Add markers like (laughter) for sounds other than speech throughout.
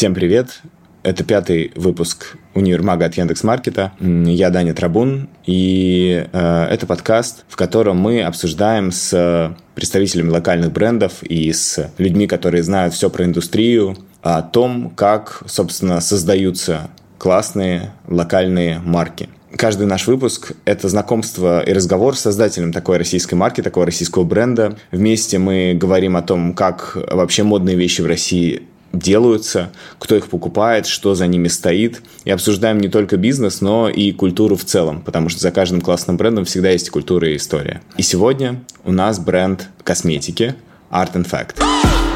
Всем привет! Это пятый выпуск универмага от Яндекс.Маркета. Я Даня Трабун, и э, это подкаст, в котором мы обсуждаем с представителями локальных брендов и с людьми, которые знают все про индустрию, о том, как, собственно, создаются классные локальные марки. Каждый наш выпуск – это знакомство и разговор с создателем такой российской марки, такого российского бренда. Вместе мы говорим о том, как вообще модные вещи в России делаются, кто их покупает, что за ними стоит. И обсуждаем не только бизнес, но и культуру в целом, потому что за каждым классным брендом всегда есть культура и история. И сегодня у нас бренд косметики Art and Fact.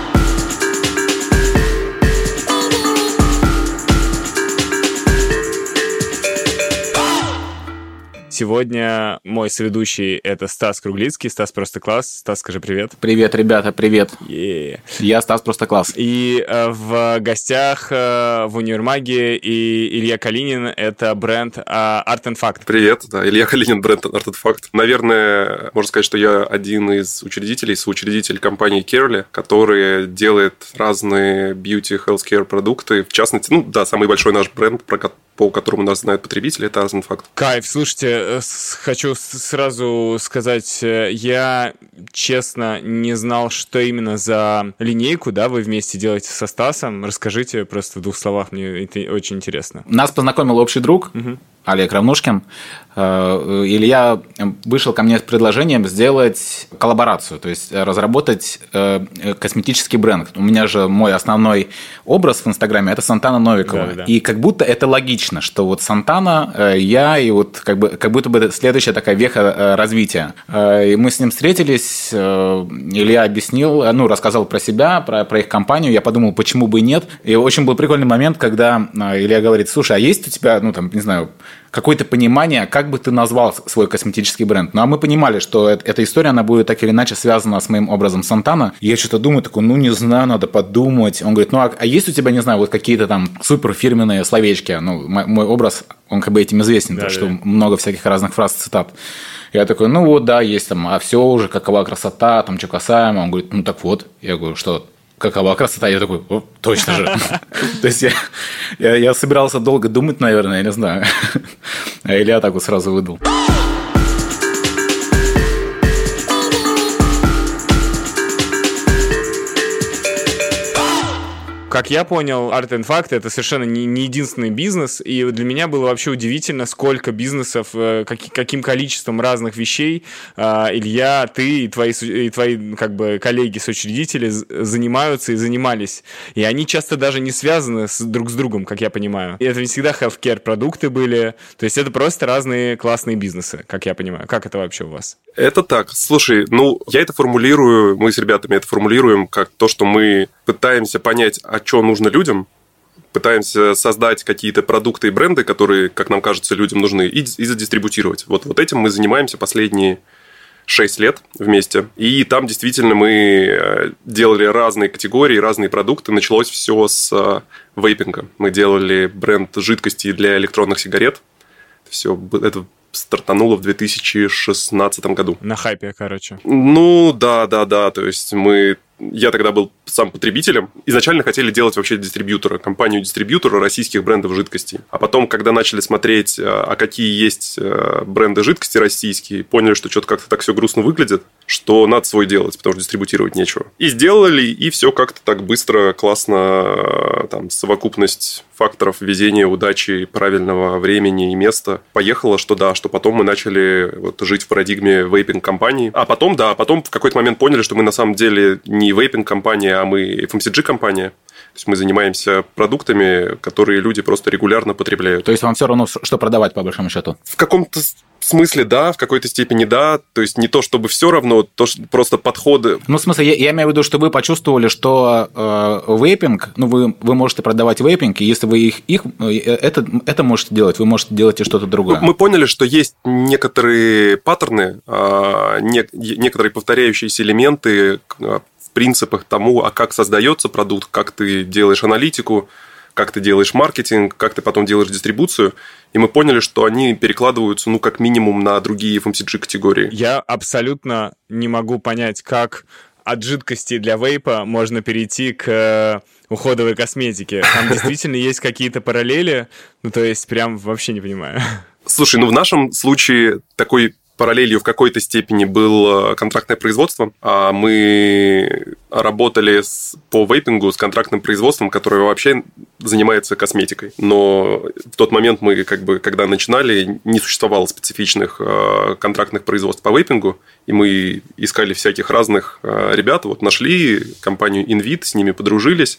Сегодня мой соведущий — это Стас Круглицкий. Стас просто класс. Стас, скажи привет. Привет, ребята, привет. Yeah. Я Стас просто класс. И э, в гостях э, в универмаге и Илья Калинин — это бренд э, Art and Fact. Привет, да, Илья Калинин, бренд Art and Fact. Наверное, можно сказать, что я один из учредителей, соучредитель компании Керли, которая делает разные beauty, healthcare продукты. В частности, ну да, самый большой наш бренд, про по которому нас знают потребители, это and Fact. Кайф, слушайте, Э, хочу сразу сказать, э, я честно не знал, что именно за линейку, да, вы вместе делаете со Стасом. Расскажите просто в двух словах, мне это очень интересно. Нас познакомил общий друг, угу. Олег Равнушкин. Э, Илья вышел ко мне с предложением сделать коллаборацию, то есть разработать э, косметический бренд. У меня же мой основной образ в Инстаграме – это Сантана Новикова. Да, да. И как будто это логично, что вот Сантана, э, я и вот как, бы, как будто бы это следующая такая веха развития. И мы с ним встретились, Илья объяснил, ну, рассказал про себя, про, про их компанию. Я подумал, почему бы и нет. И очень был прикольный момент, когда Илья говорит, слушай, а есть у тебя, ну, там, не знаю, какое-то понимание, как бы ты назвал свой косметический бренд. Ну, а мы понимали, что эта история, она будет так или иначе связана с моим образом Сантана. Я что-то думаю, такой, ну, не знаю, надо подумать. Он говорит, ну, а, а есть у тебя, не знаю, вот какие-то там супер фирменные словечки? Ну, мой образ, он как бы этим известен, да, то, да. что много всяких разных фраз, цитат. Я такой, ну вот, да, есть там, а все уже, какова красота, там, что касаемо. Он говорит, ну так вот. Я говорю, что, какова красота. Я такой, О, точно же. (laughs) То есть я, собирался долго думать, наверное, я не знаю. (laughs) А Илья так вот сразу выдал. Как я понял, Art and Fact это совершенно не, не единственный бизнес, и для меня было вообще удивительно, сколько бизнесов, э, как, каким количеством разных вещей э, Илья, ты и твои, и твои как бы коллеги-соучредители занимаются и занимались. И они часто даже не связаны с, друг с другом, как я понимаю. И это не всегда healthcare продукты были, то есть это просто разные классные бизнесы, как я понимаю. Как это вообще у вас? Это так. Слушай, ну, я это формулирую, мы с ребятами это формулируем как то, что мы пытаемся понять, а что нужно людям, пытаемся создать какие-то продукты и бренды, которые, как нам кажется, людям нужны, и, и задистрибутировать. Вот, вот этим мы занимаемся последние 6 лет вместе. И там действительно мы э, делали разные категории, разные продукты. Началось все с э, вейпинга. Мы делали бренд жидкости для электронных сигарет. Все это стартануло в 2016 году. На хайпе, короче. Ну, да, да, да. То есть мы я тогда был сам потребителем. Изначально хотели делать вообще дистрибьютора, компанию-дистрибьютора российских брендов жидкостей. А потом, когда начали смотреть, э, а какие есть э, бренды жидкости российские, поняли, что что-то как-то так все грустно выглядит, что надо свой делать, потому что дистрибутировать нечего. И сделали, и все как-то так быстро, классно, э, там, совокупность факторов везения, удачи, правильного времени и места поехала, что да, что потом мы начали вот жить в парадигме вейпинг-компании. А потом, да, потом в какой-то момент поняли, что мы на самом деле не вейпинг-компания, а мы FMCG-компания. То есть мы занимаемся продуктами, которые люди просто регулярно потребляют. То есть вам все равно, что продавать, по большому счету? В каком-то смысле да, в какой-то степени да. То есть не то, чтобы все равно, то что просто подходы. Ну, в смысле, я, я имею в виду, что вы почувствовали, что э, вейпинг, ну, вы, вы можете продавать вейпинг, и если вы их, их э, это, это можете делать, вы можете делать и что-то другое. Ну, мы поняли, что есть некоторые паттерны, э, не, некоторые повторяющиеся элементы, э, принципах тому, а как создается продукт, как ты делаешь аналитику, как ты делаешь маркетинг, как ты потом делаешь дистрибуцию. И мы поняли, что они перекладываются, ну, как минимум, на другие FMCG-категории. Я абсолютно не могу понять, как от жидкости для вейпа можно перейти к э, уходовой косметике. Там (laughs) действительно есть какие-то параллели, ну то есть прям вообще не понимаю. Слушай, ну в нашем случае такой параллелью в какой-то степени был контрактное производство. А мы работали с, по вейпингу с контрактным производством, которое вообще занимается косметикой. Но в тот момент мы, как бы, когда начинали, не существовало специфичных э, контрактных производств по вейпингу, и мы искали всяких разных э, ребят. Вот нашли компанию Invit, с ними подружились,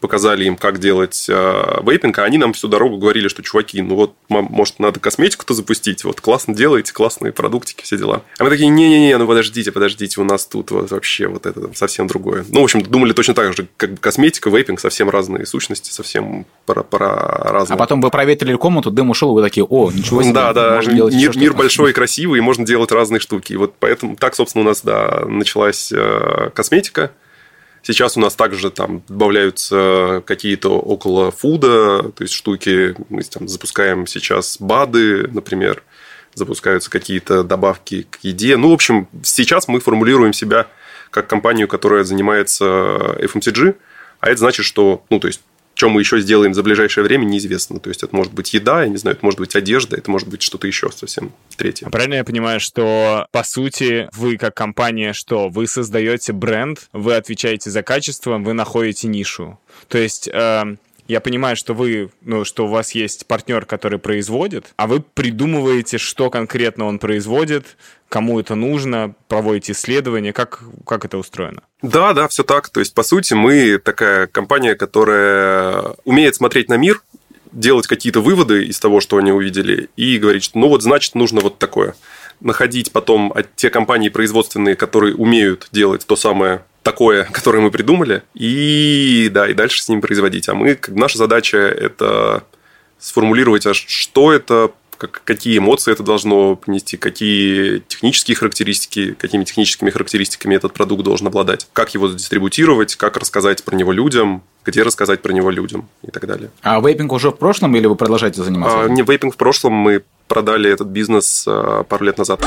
показали им, как делать э, вейпинг, а они нам всю дорогу говорили, что, чуваки, ну вот, может, надо косметику-то запустить, вот, классно делаете, классные продуктики, все дела. А мы такие, не-не-не, ну подождите, подождите, у нас тут вот вообще вот это совсем другое. Ну, в общем, думали точно так же, как бы косметика, вейпинг, совсем разные сущности, совсем про, про разные. А потом вы проветрили комнату, дым ушел, и вы такие, о, ничего себе. Да, да, мир, мир большой и красивый, и можно делать разные штуки. И вот поэтому так, собственно, у нас, да, началась э, косметика, Сейчас у нас также там добавляются какие-то около фуда, то есть штуки. Мы там запускаем сейчас БАДы, например, запускаются какие-то добавки к еде. Ну, в общем, сейчас мы формулируем себя как компанию, которая занимается FMCG, а это значит, что, ну, то есть что мы еще сделаем за ближайшее время, неизвестно. То есть, это может быть еда, я не знаю, это может быть одежда, это может быть что-то еще совсем третье. А правильно я понимаю, что, по сути, вы как компания что? Вы создаете бренд, вы отвечаете за качество, вы находите нишу. То есть... Э, я понимаю, что вы, ну, что у вас есть партнер, который производит, а вы придумываете, что конкретно он производит, кому это нужно, проводите исследования, как, как это устроено? Да, да, все так. То есть, по сути, мы такая компания, которая умеет смотреть на мир, делать какие-то выводы из того, что они увидели, и говорить, что ну вот, значит, нужно вот такое. Находить потом те компании производственные, которые умеют делать то самое такое, (laughs) которое мы придумали, и да, и дальше с ним производить. А мы, наша задача это сформулировать, а что это, как, какие эмоции это должно принести, какие технические характеристики, какими техническими характеристиками этот продукт должен обладать, как его дистрибутировать, как рассказать про него людям, где рассказать про него людям и так далее. А вейпинг уже в прошлом или вы продолжаете заниматься? А, не вейпинг в прошлом, мы продали этот бизнес а, пару лет назад.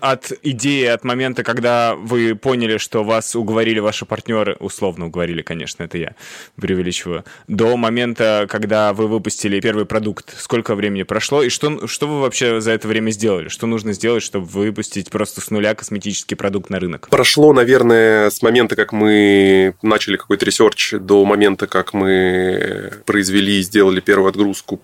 От идеи, от момента, когда вы поняли, что вас уговорили ваши партнеры, условно уговорили, конечно, это я преувеличиваю, до момента, когда вы выпустили первый продукт, сколько времени прошло, и что, что вы вообще за это время сделали? Что нужно сделать, чтобы выпустить просто с нуля косметический продукт на рынок? Прошло, наверное, с момента, как мы начали какой-то research, до момента, как мы произвели и сделали первую отгрузку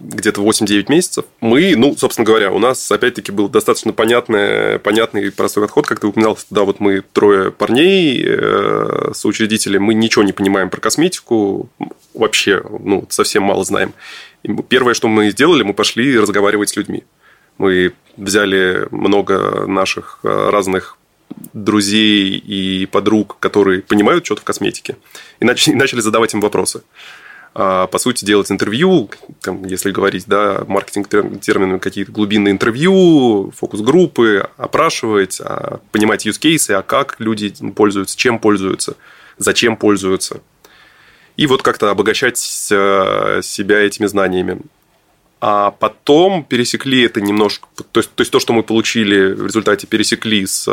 где-то 8-9 месяцев. Мы, ну, собственно говоря, у нас, опять-таки, был достаточно понятный, понятный простой подход, как ты упоминал, да, вот мы трое парней, э, соучредители, мы ничего не понимаем про косметику, вообще, ну, совсем мало знаем. И первое, что мы сделали, мы пошли разговаривать с людьми. Мы взяли много наших э, разных друзей и подруг, которые понимают что-то в косметике, и начали задавать им вопросы. А, по сути, делать интервью, там, если говорить, да, маркетинг терминами, какие-то глубинные интервью, фокус-группы, опрашивать, а, понимать use cases, а как люди пользуются, чем пользуются, зачем пользуются. И вот как-то обогащать э, себя этими знаниями а потом пересекли это немножко, то есть, то есть то, что мы получили в результате, пересекли с,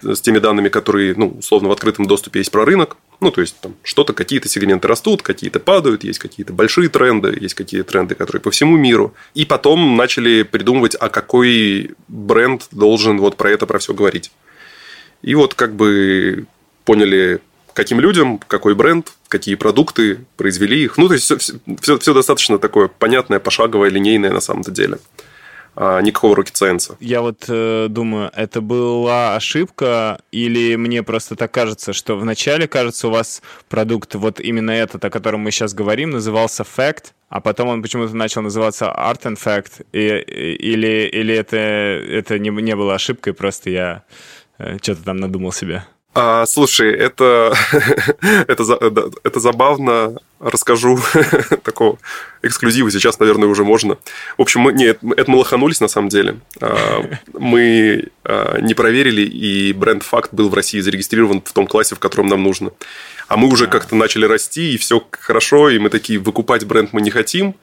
с теми данными, которые, ну, условно, в открытом доступе есть про рынок, ну, то есть там что-то, какие-то сегменты растут, какие-то падают, есть какие-то большие тренды, есть какие-то тренды, которые по всему миру. И потом начали придумывать, а какой бренд должен вот про это, про все говорить. И вот как бы поняли, каким людям, какой бренд, какие продукты, произвели их. Ну, то есть, все, все, все достаточно такое понятное, пошаговое, линейное на самом-то деле. А, никакого rocket science. Я вот э, думаю, это была ошибка, или мне просто так кажется, что вначале, кажется, у вас продукт, вот именно этот, о котором мы сейчас говорим, назывался Fact, а потом он почему-то начал называться Art and Fact, и, или, или это, это не, не было ошибкой, просто я э, что-то там надумал себе. А, слушай, это, (laughs) это, это забавно. Расскажу (laughs) такого эксклюзива. Сейчас, наверное, уже можно. В общем, мы, нет, это мы лоханулись на самом деле. А, мы а, не проверили, и бренд Факт был в России зарегистрирован в том классе, в котором нам нужно. А мы уже как-то начали расти, и все хорошо, и мы такие, выкупать бренд мы не хотим.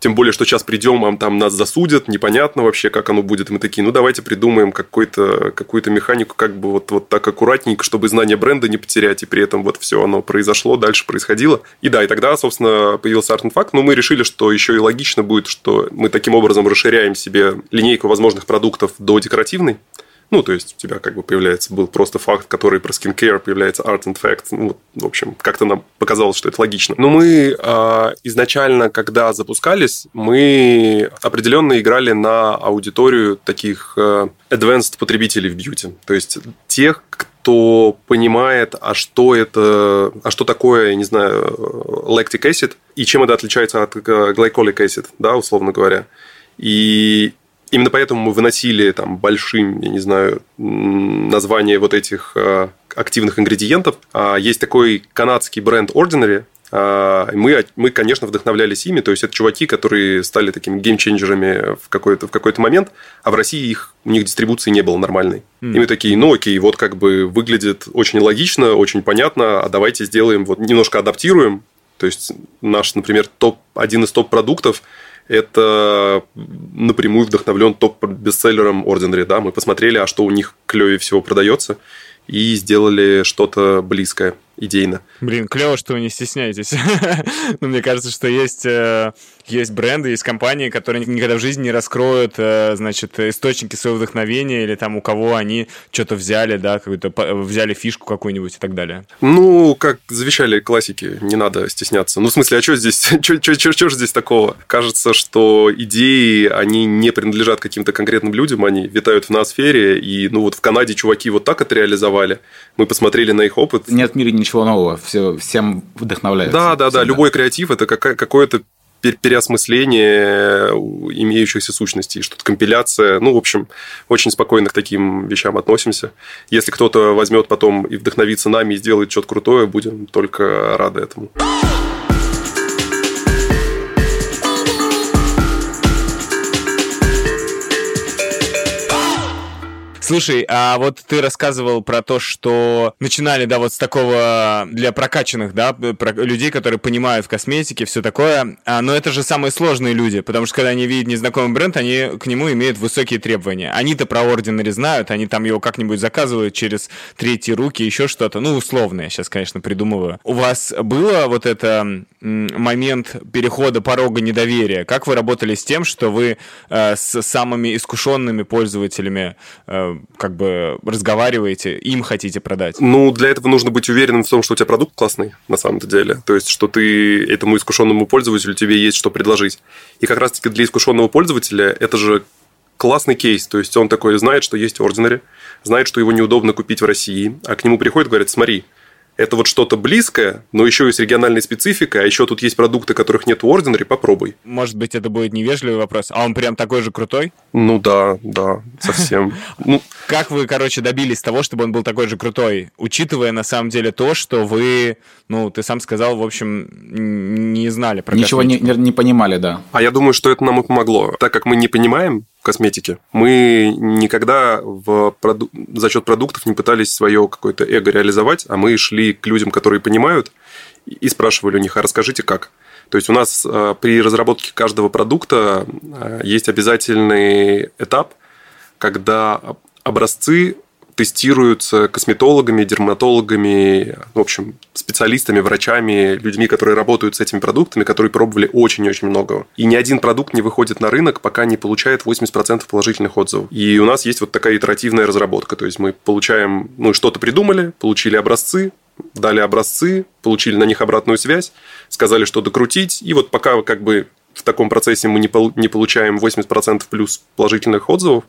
Тем более, что сейчас придем, а там нас засудят, непонятно вообще, как оно будет. Мы такие, ну, давайте придумаем какую-то какую механику, как бы вот, вот так аккуратненько, чтобы знание бренда не потерять, и при этом вот все оно произошло, дальше происходило. И да, и тогда, собственно, появился Fact, но мы решили, что еще и логично будет, что мы таким образом расширяем себе линейку возможных продуктов до декоративной, ну, то есть у тебя как бы появляется, был просто факт, который про skincare, появляется art and fact. Ну, в общем, как-то нам показалось, что это логично. Но мы э, изначально, когда запускались, мы определенно играли на аудиторию таких э, advanced потребителей в бьюти. То есть тех, кто понимает, а что это, а что такое, я не знаю, lactic acid, и чем это отличается от glycolic acid, да, условно говоря. И Именно поэтому мы выносили там большим, я не знаю, название вот этих э, активных ингредиентов. А, есть такой канадский бренд Ordinary, а, мы, мы, конечно, вдохновлялись ими. То есть, это чуваки, которые стали такими геймченджерами в какой-то, в какой-то момент, а в России их, у них дистрибуции не было нормальной. Mm. И мы такие, ну окей, вот как бы выглядит очень логично, очень понятно, а давайте сделаем, вот немножко адаптируем. То есть, наш, например, топ, один из топ-продуктов – это напрямую вдохновлен топ-бестселлером Ordinary. Да? Мы посмотрели, а что у них клевее всего продается, и сделали что-то близкое идейно. Блин, клево, что вы не стесняетесь. (laughs) ну, мне кажется, что есть, э, есть бренды, есть компании, которые никогда в жизни не раскроют, э, значит, источники своего вдохновения или там у кого они что-то взяли, да, какую-то взяли фишку какую-нибудь и так далее. Ну, как завещали классики, не надо стесняться. Ну, в смысле, а что здесь, (laughs) что же здесь такого? Кажется, что идеи, они не принадлежат каким-то конкретным людям, они витают в ноосфере, и, ну, вот в Канаде чуваки вот так это реализовали. Мы посмотрели на их опыт. Нет в мире ничего нового, все, всем вдохновляется. Да, да, всегда. да, любой креатив – это какое-то переосмысление имеющихся сущностей, что-то компиляция. Ну, в общем, очень спокойно к таким вещам относимся. Если кто-то возьмет потом и вдохновится нами и сделает что-то крутое, будем только рады этому. Слушай, а вот ты рассказывал про то, что начинали, да, вот с такого для прокачанных, да, про людей, которые понимают в косметике, все такое. А, но это же самые сложные люди, потому что когда они видят незнакомый бренд, они к нему имеют высокие требования. Они-то про Ordinary знают, они там его как-нибудь заказывают через третьи руки, еще что-то. Ну, условно, я сейчас, конечно, придумываю. У вас было вот это момент перехода порога недоверия? Как вы работали с тем, что вы э, с самыми искушенными пользователями э, как бы разговариваете, им хотите продать? Ну, для этого нужно быть уверенным в том, что у тебя продукт классный на самом-то деле. То есть, что ты этому искушенному пользователю тебе есть что предложить. И как раз-таки для искушенного пользователя это же классный кейс. То есть, он такой знает, что есть Ordinary, знает, что его неудобно купить в России, а к нему приходит говорит, смотри, это вот что-то близкое, но еще есть региональная специфика, а еще тут есть продукты, которых нет в Ordinary, попробуй. Может быть, это будет невежливый вопрос, а он прям такой же крутой? Ну да, да, совсем. (laughs) Ну, как вы, короче, добились того, чтобы он был такой же крутой, учитывая на самом деле то, что вы, ну, ты сам сказал, в общем, не знали про Ничего не, не понимали, да. А я думаю, что это нам и помогло. Так как мы не понимаем косметики, мы никогда в проду... за счет продуктов не пытались свое какое-то эго реализовать, а мы шли к людям, которые понимают, и спрашивали у них, а расскажите как. То есть у нас э, при разработке каждого продукта э, есть обязательный этап, когда образцы тестируются косметологами, дерматологами, в общем, специалистами, врачами, людьми, которые работают с этими продуктами, которые пробовали очень-очень много. И ни один продукт не выходит на рынок, пока не получает 80% положительных отзывов. И у нас есть вот такая итеративная разработка. То есть мы получаем, ну, что-то придумали, получили образцы, дали образцы, получили на них обратную связь, сказали, что докрутить, и вот пока как бы в таком процессе мы не, получаем 80% плюс положительных отзывов,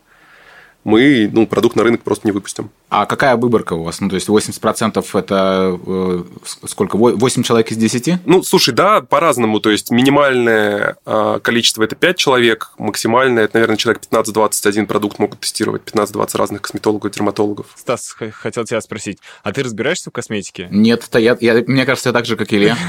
мы ну, продукт на рынок просто не выпустим. А какая выборка у вас? Ну, то есть 80% это э, сколько? 8 человек из 10? Ну, слушай, да, по-разному. То есть минимальное э, количество это 5 человек, максимальное это, наверное, человек 15-20 один продукт могут тестировать, 15-20 разных косметологов, дерматологов. Стас, хотел тебя спросить, а ты разбираешься в косметике? Нет, это я, я, мне кажется, я так же, как Илья. (laughs)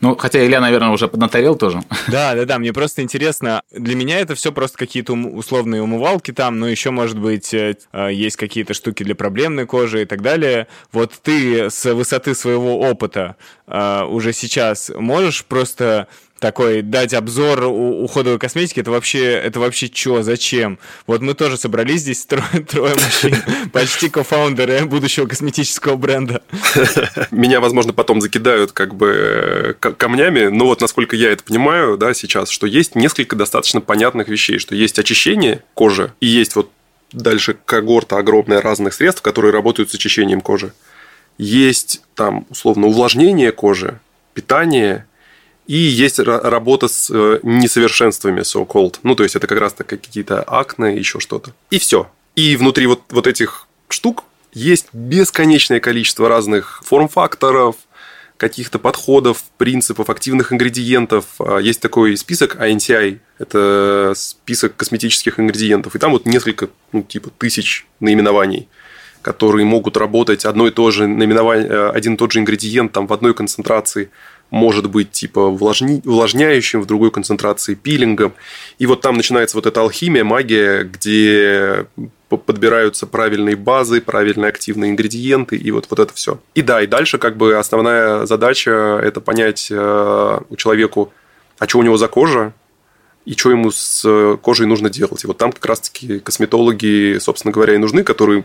Ну, хотя Илья, наверное, уже поднаторел тоже. Да, да, да, мне просто интересно. Для меня это все просто какие-то условные умывалки там, но еще, может быть, э, э, есть какие-то штуки для проблемной кожи и так далее. Вот ты с высоты своего опыта э, уже сейчас можешь просто такой дать обзор уходовой косметики, это вообще, это вообще что, зачем? Вот мы тоже собрались здесь (laughs) трое, трое мужчин, (laughs) почти кофаундеры будущего косметического бренда. (laughs) Меня, возможно, потом закидают как бы камнями, но вот насколько я это понимаю, да, сейчас, что есть несколько достаточно понятных вещей, что есть очищение кожи и есть вот дальше когорта огромная разных средств, которые работают с очищением кожи. Есть там, условно, увлажнение кожи, питание, и есть работа с э, несовершенствами, so-called. Ну, то есть, это как раз так какие-то акне, еще что-то. И все. И внутри вот, вот этих штук есть бесконечное количество разных форм-факторов, каких-то подходов, принципов, активных ингредиентов. А, есть такой список INCI, это список косметических ингредиентов. И там вот несколько, ну, типа, тысяч наименований которые могут работать одно и то же наименование, э, один и тот же ингредиент там в одной концентрации может быть типа увлажни, увлажняющим, в другой концентрации пилингом. И вот там начинается вот эта алхимия, магия, где подбираются правильные базы, правильные активные ингредиенты и вот, вот это все. И да, и дальше как бы основная задача – это понять э, у человеку, а что у него за кожа, и что ему с кожей нужно делать. И вот там как раз-таки косметологи, собственно говоря, и нужны, которые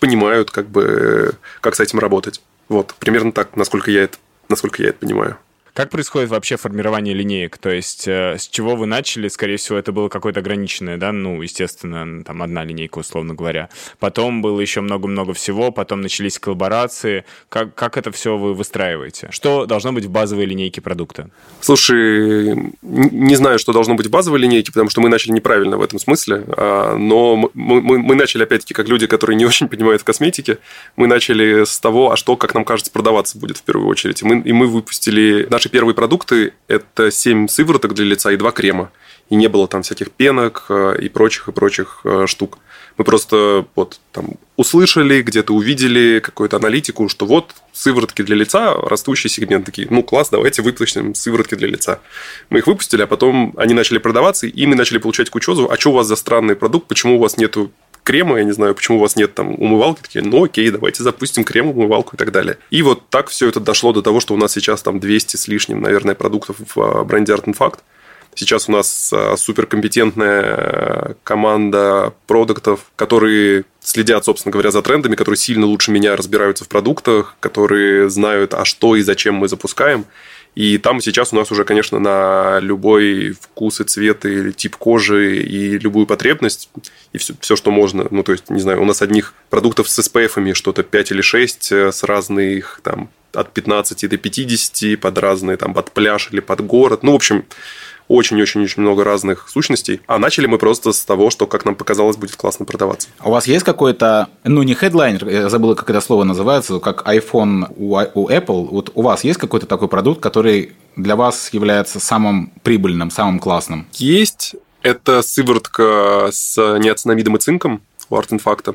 понимают, как бы, как с этим работать. Вот, примерно так, насколько я это, насколько я это понимаю. Как происходит вообще формирование линеек? То есть э, с чего вы начали? Скорее всего, это было какое-то ограниченное, да? Ну, естественно, там одна линейка, условно говоря. Потом было еще много-много всего, потом начались коллаборации. Как, как это все вы выстраиваете? Что должно быть в базовой линейке продукта? Слушай, не знаю, что должно быть в базовой линейке, потому что мы начали неправильно в этом смысле. А, но мы, мы, мы начали, опять-таки, как люди, которые не (laughs) очень понимают в косметике, мы начали с того, а что, как нам кажется, продаваться будет в первую очередь. И мы, и мы выпустили наш наши первые продукты – это 7 сывороток для лица и 2 крема. И не было там всяких пенок э, и прочих, и прочих э, штук. Мы просто вот там услышали, где-то увидели какую-то аналитику, что вот сыворотки для лица, растущий сегмент. Такие, ну класс, давайте выпустим сыворотки для лица. Мы их выпустили, а потом они начали продаваться, и мы начали получать кучу а что у вас за странный продукт, почему у вас нету крема, я не знаю, почему у вас нет там умывалки, такие, ну окей, давайте запустим крем, умывалку и так далее. И вот так все это дошло до того, что у нас сейчас там 200 с лишним, наверное, продуктов в а, бренде Art Fact. Сейчас у нас а, суперкомпетентная команда продуктов, которые следят, собственно говоря, за трендами, которые сильно лучше меня разбираются в продуктах, которые знают, а что и зачем мы запускаем. И там сейчас у нас уже, конечно, на любой вкус и цвет, и тип кожи, и любую потребность, и все, все, что можно. Ну, то есть, не знаю, у нас одних продуктов с SPF что-то 5 или 6 э, с разных там от 15 до 50 под разные, там, под пляж или под город. Ну, в общем, очень-очень-очень много разных сущностей. А начали мы просто с того, что, как нам показалось, будет классно продаваться. А у вас есть какой-то, ну, не хедлайнер, я забыл, как это слово называется, как iPhone у, у Apple. Вот у вас есть какой-то такой продукт, который для вас является самым прибыльным, самым классным? Есть. Это сыворотка с неоцинамидом и цинком у Артинфакта.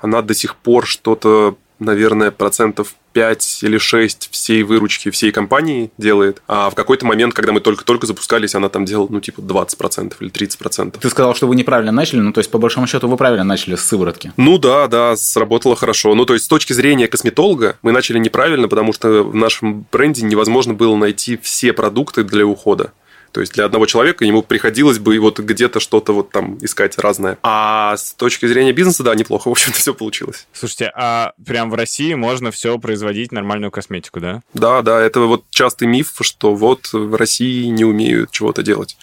Она до сих пор что-то наверное, процентов 5 или 6 всей выручки всей компании делает. А в какой-то момент, когда мы только-только запускались, она там делала, ну, типа 20% или 30%. Ты сказал, что вы неправильно начали, ну, то есть, по большому счету, вы правильно начали с сыворотки. Ну, да, да, сработало хорошо. Ну, то есть, с точки зрения косметолога мы начали неправильно, потому что в нашем бренде невозможно было найти все продукты для ухода. То есть для одного человека ему приходилось бы вот где-то что-то вот там искать разное. А с точки зрения бизнеса, да, неплохо, в общем-то, (laughs) все получилось. Слушайте, а прям в России можно все производить, нормальную косметику, да? Да, да, это вот частый миф, что вот в России не умеют чего-то делать.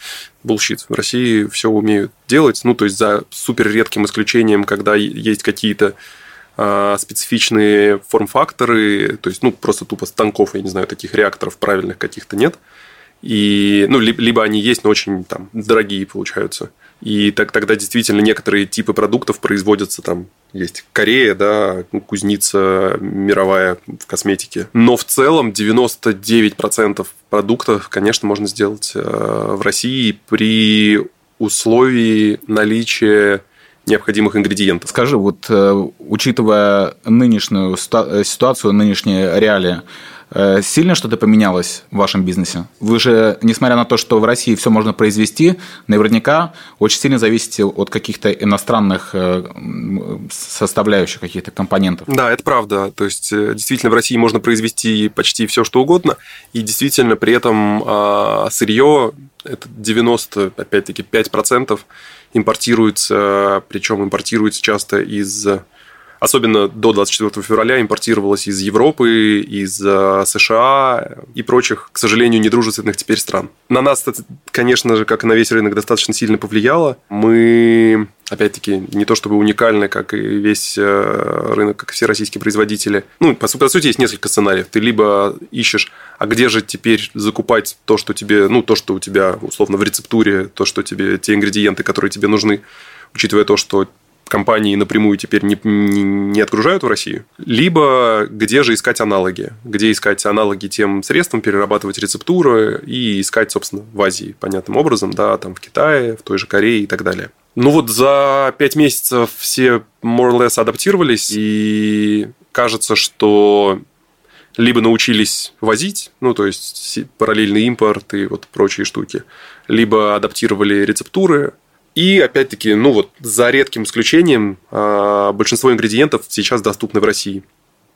Bullshit. В России все умеют делать, ну, то есть за супер редким исключением, когда есть какие-то а, специфичные форм-факторы, то есть, ну, просто тупо станков, я не знаю, таких реакторов правильных каких-то нет – и, ну, либо, они есть, но очень там дорогие получаются. И так, тогда действительно некоторые типы продуктов производятся там. Есть Корея, да, кузница мировая в косметике. Но в целом 99% продуктов, конечно, можно сделать э, в России при условии наличия необходимых ингредиентов. Скажи, вот э, учитывая нынешнюю ситуацию, нынешние реалии, Э, сильно что-то поменялось в вашем бизнесе? Вы же, несмотря на то, что в России все можно произвести, наверняка очень сильно зависите от каких-то иностранных э, составляющих, каких-то компонентов. Да, это правда. То есть, э, действительно, в России можно произвести почти все, что угодно, и действительно при этом а, сырье это 90, опять-таки, 5% импортируется, причем импортируется часто из особенно до 24 февраля импортировалось из Европы, из э, США и прочих, к сожалению, недружественных теперь стран. На нас, конечно же, как и на весь рынок, достаточно сильно повлияло. Мы опять-таки, не то чтобы уникальны, как и весь э, рынок, как и все российские производители. Ну, по, по сути, есть несколько сценариев. Ты либо ищешь, а где же теперь закупать то, что тебе, ну, то, что у тебя, условно, в рецептуре, то, что тебе, те ингредиенты, которые тебе нужны, учитывая то, что компании напрямую теперь не, не, не отгружают в Россию, либо где же искать аналоги, где искать аналоги тем средствам, перерабатывать рецептуры и искать, собственно, в Азии, понятным образом, да, там в Китае, в той же Корее и так далее. Ну вот за пять месяцев все more or less адаптировались, и кажется, что либо научились возить, ну, то есть параллельный импорт и вот прочие штуки, либо адаптировали рецептуры, и, опять-таки, ну вот за редким исключением, а, большинство ингредиентов сейчас доступны в России.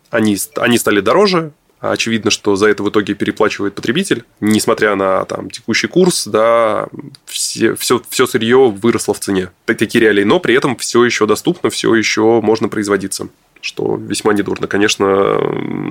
Они, они стали дороже, очевидно, что за это в итоге переплачивает потребитель, несмотря на там, текущий курс, да, все, все, все сырье выросло в цене. Такие реалии, но при этом все еще доступно, все еще можно производиться что весьма недурно. Конечно,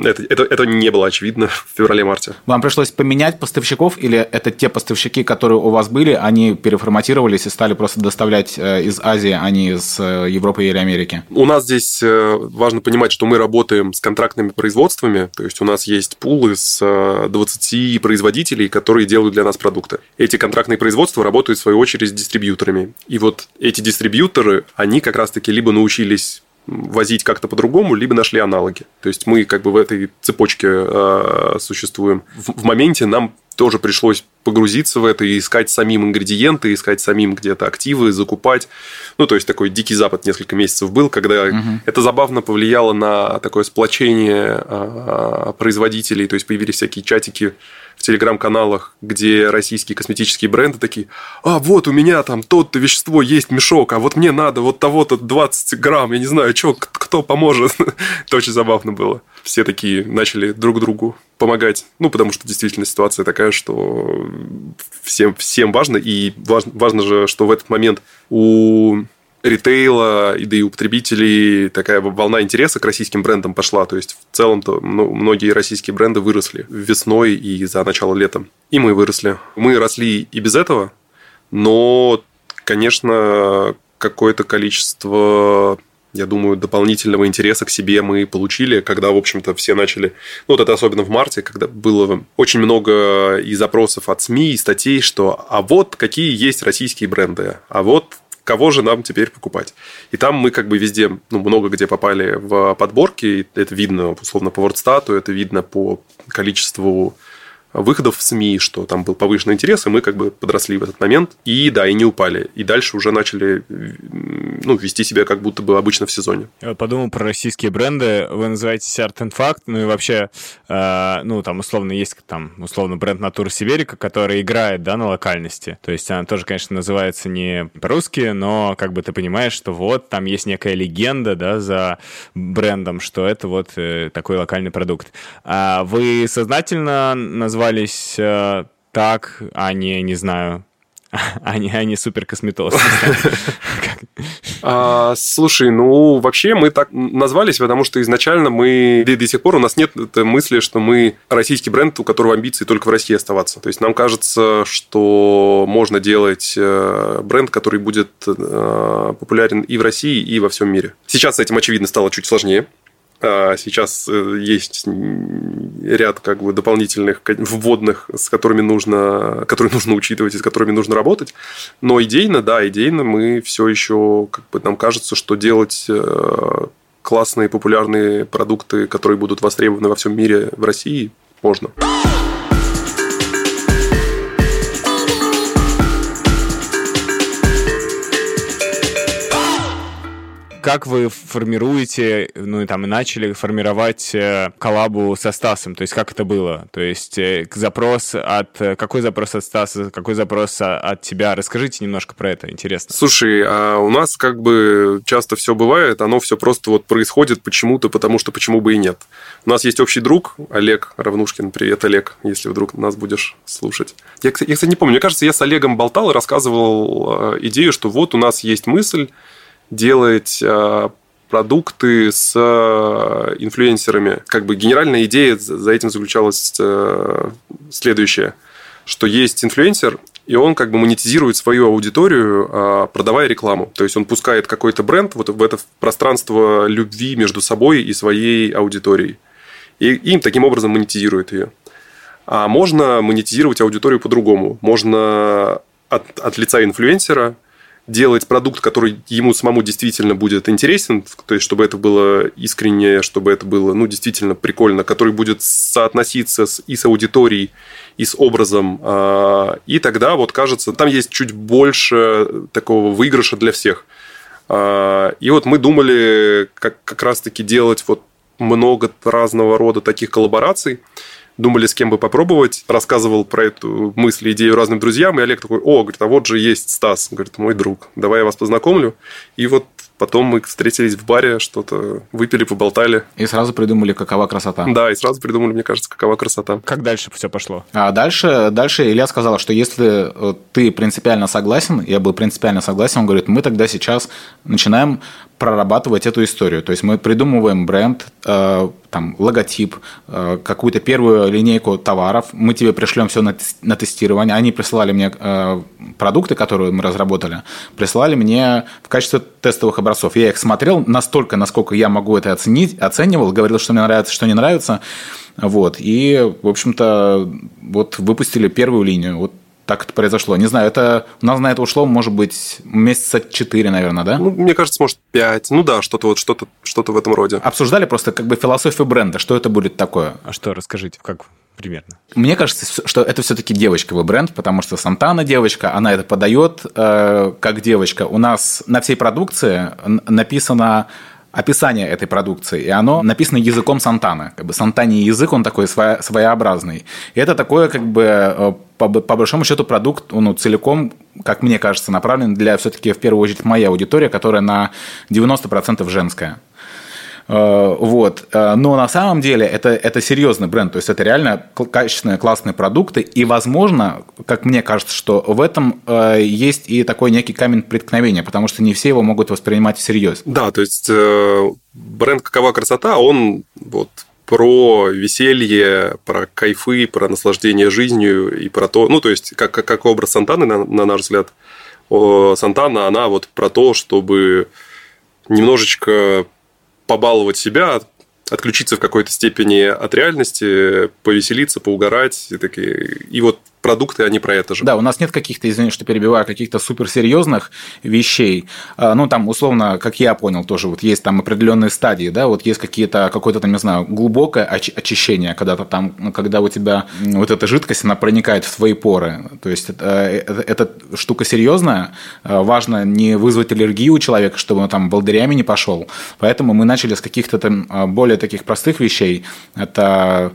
это, это, это не было очевидно (laughs) в феврале-марте. Вам пришлось поменять поставщиков или это те поставщики, которые у вас были, они переформатировались и стали просто доставлять э, из Азии, а не из э, Европы или Америки? У нас здесь э, важно понимать, что мы работаем с контрактными производствами, то есть у нас есть пулы с 20 производителей, которые делают для нас продукты. Эти контрактные производства работают в свою очередь с дистрибьюторами. И вот эти дистрибьюторы, они как раз-таки либо научились возить как-то по-другому, либо нашли аналоги. То есть мы как бы в этой цепочке э, существуем. В, в моменте нам тоже пришлось погрузиться в это и искать самим ингредиенты, искать самим где-то активы, закупать. Ну, то есть такой дикий запад несколько месяцев был, когда угу. это забавно повлияло на такое сплочение э, производителей, то есть появились всякие чатики в телеграм-каналах, где российские косметические бренды такие, а вот у меня там то-то вещество есть мешок, а вот мне надо вот того-то 20 грамм, я не знаю, что, кто поможет. (laughs) Это очень забавно было. Все такие начали друг другу помогать. Ну, потому что действительно ситуация такая, что всем, всем важно. И важно, важно же, что в этот момент у ритейла, и да и у потребителей такая волна интереса к российским брендам пошла. То есть, в целом-то ну, многие российские бренды выросли весной и за начало лета. И мы выросли. Мы росли и без этого, но, конечно, какое-то количество я думаю, дополнительного интереса к себе мы получили, когда, в общем-то, все начали... Ну, вот это особенно в марте, когда было очень много и запросов от СМИ, и статей, что а вот какие есть российские бренды, а вот кого же нам теперь покупать. И там мы как бы везде, ну, много где попали в подборки, это видно, условно, по WordStat, это видно по количеству выходов в СМИ, что там был повышенный интерес, и мы как бы подросли в этот момент. И да, и не упали. И дальше уже начали ну, вести себя как будто бы обычно в сезоне. Я подумал про российские бренды. Вы называете Art and Fact, ну и вообще, э, ну там условно есть там условно бренд Натура Сибирика, который играет, да, на локальности. То есть она тоже, конечно, называется не по-русски, но как бы ты понимаешь, что вот там есть некая легенда, да, за брендом, что это вот э, такой локальный продукт. А вы сознательно назвали назывались э, так, а не, не знаю, (laughs) они, они супер косметологи. (laughs) А, слушай, ну вообще мы так назвались, потому что изначально мы до, сих пор у нас нет мысли, что мы российский бренд, у которого амбиции только в России оставаться. То есть нам кажется, что можно делать э, бренд, который будет э, популярен и в России, и во всем мире. Сейчас с этим очевидно стало чуть сложнее. А сейчас э, есть ряд как бы дополнительных вводных, с которыми нужно, которые (laughs) нужно учитывать и с которыми нужно работать. Но идейно, да, идейно мы все еще, как бы нам кажется, что делать э, классные популярные продукты, которые будут востребованы во всем мире в России, можно. Как вы формируете, ну и там и начали формировать э, коллабу со Стасом? То есть как это было? То есть э, запрос от... Какой запрос от Стаса, какой запрос от тебя? Расскажите немножко про это, интересно. Слушай, а у нас как бы часто все бывает, оно все просто вот происходит почему-то, потому что почему бы и нет. У нас есть общий друг, Олег Равнушкин. Привет, Олег, если вдруг нас будешь слушать. Я, я кстати, не помню. Мне кажется, я с Олегом болтал и рассказывал идею, что вот у нас есть мысль делать а, продукты с а, инфлюенсерами. Как бы генеральная идея за этим заключалась а, следующая, что есть инфлюенсер, и он как бы монетизирует свою аудиторию, продавая рекламу. То есть он пускает какой-то бренд вот в это пространство любви между собой и своей аудиторией. И им таким образом монетизирует ее. А можно монетизировать аудиторию по-другому. Можно от, от лица инфлюенсера – делать продукт, который ему самому действительно будет интересен, то есть чтобы это было искренне, чтобы это было ну, действительно прикольно, который будет соотноситься с, и с аудиторией, и с образом. А, и тогда, вот кажется, там есть чуть больше такого выигрыша для всех. А, и вот мы думали как, как раз-таки делать вот много разного рода таких коллабораций думали, с кем бы попробовать, рассказывал про эту мысль, идею разным друзьям, и Олег такой, о, говорит, а вот же есть Стас, говорит, мой друг, давай я вас познакомлю. И вот Потом мы встретились в баре, что-то выпили, поболтали. И сразу придумали, какова красота. Да, и сразу придумали, мне кажется, какова красота. Как дальше все пошло? А дальше, дальше Илья сказал, что если э, ты принципиально согласен, я был принципиально согласен, он говорит, мы тогда сейчас начинаем прорабатывать эту историю. То есть мы придумываем бренд, э, там, логотип, э, какую-то первую линейку товаров. Мы тебе пришлем все на, на тестирование. Они присылали мне э, продукты, которые мы разработали, присылали мне в качестве тестовых образцов. Я их смотрел настолько, насколько я могу это оценить, оценивал, говорил, что мне нравится, что не нравится. Вот. И, в общем-то, вот выпустили первую линию. Вот так это произошло. Не знаю, это у нас на это ушло, может быть, месяца четыре, наверное, да? Ну, мне кажется, может, пять. Ну да, что-то вот что-то что в этом роде. Обсуждали просто как бы философию бренда, что это будет такое. А что, расскажите, как примерно? Мне кажется, что это все-таки девочковый бренд, потому что Сантана девочка, она это подает э, как девочка. У нас на всей продукции написано описание этой продукции, и оно написано языком Сантана. Как бы Сантани язык, он такой своеобразный. И это такое, как бы, э, по, по большому счету, продукт, ну, целиком, как мне кажется, направлен для все-таки, в первую очередь, моей аудитории, которая на 90% женская. Э, вот. Э, но на самом деле это, это серьезный бренд, то есть это реально качественные, классные продукты, и, возможно, как мне кажется, что в этом э, есть и такой некий камень преткновения, потому что не все его могут воспринимать всерьез. Да, то есть бренд «Какова красота», он вот про веселье, про кайфы, про наслаждение жизнью и про то, ну, то есть, как, как образ Сантаны, на, на наш взгляд, Сантана, она вот про то, чтобы немножечко побаловать себя, отключиться в какой-то степени от реальности, повеселиться, поугарать. И, такие. и вот продукты, они про это же. Да, у нас нет каких-то, извини, что перебиваю, каких-то суперсерьезных вещей. А, ну, там, условно, как я понял, тоже вот есть там определенные стадии, да, вот есть какие-то, какое-то там, не знаю, глубокое очищение, когда-то там, когда у тебя вот эта жидкость, она проникает в твои поры. То есть, это, это, это штука серьезная, а, важно не вызвать аллергию у человека, чтобы он там волдырями не пошел. Поэтому мы начали с каких-то там а, более таких простых вещей. Это Э,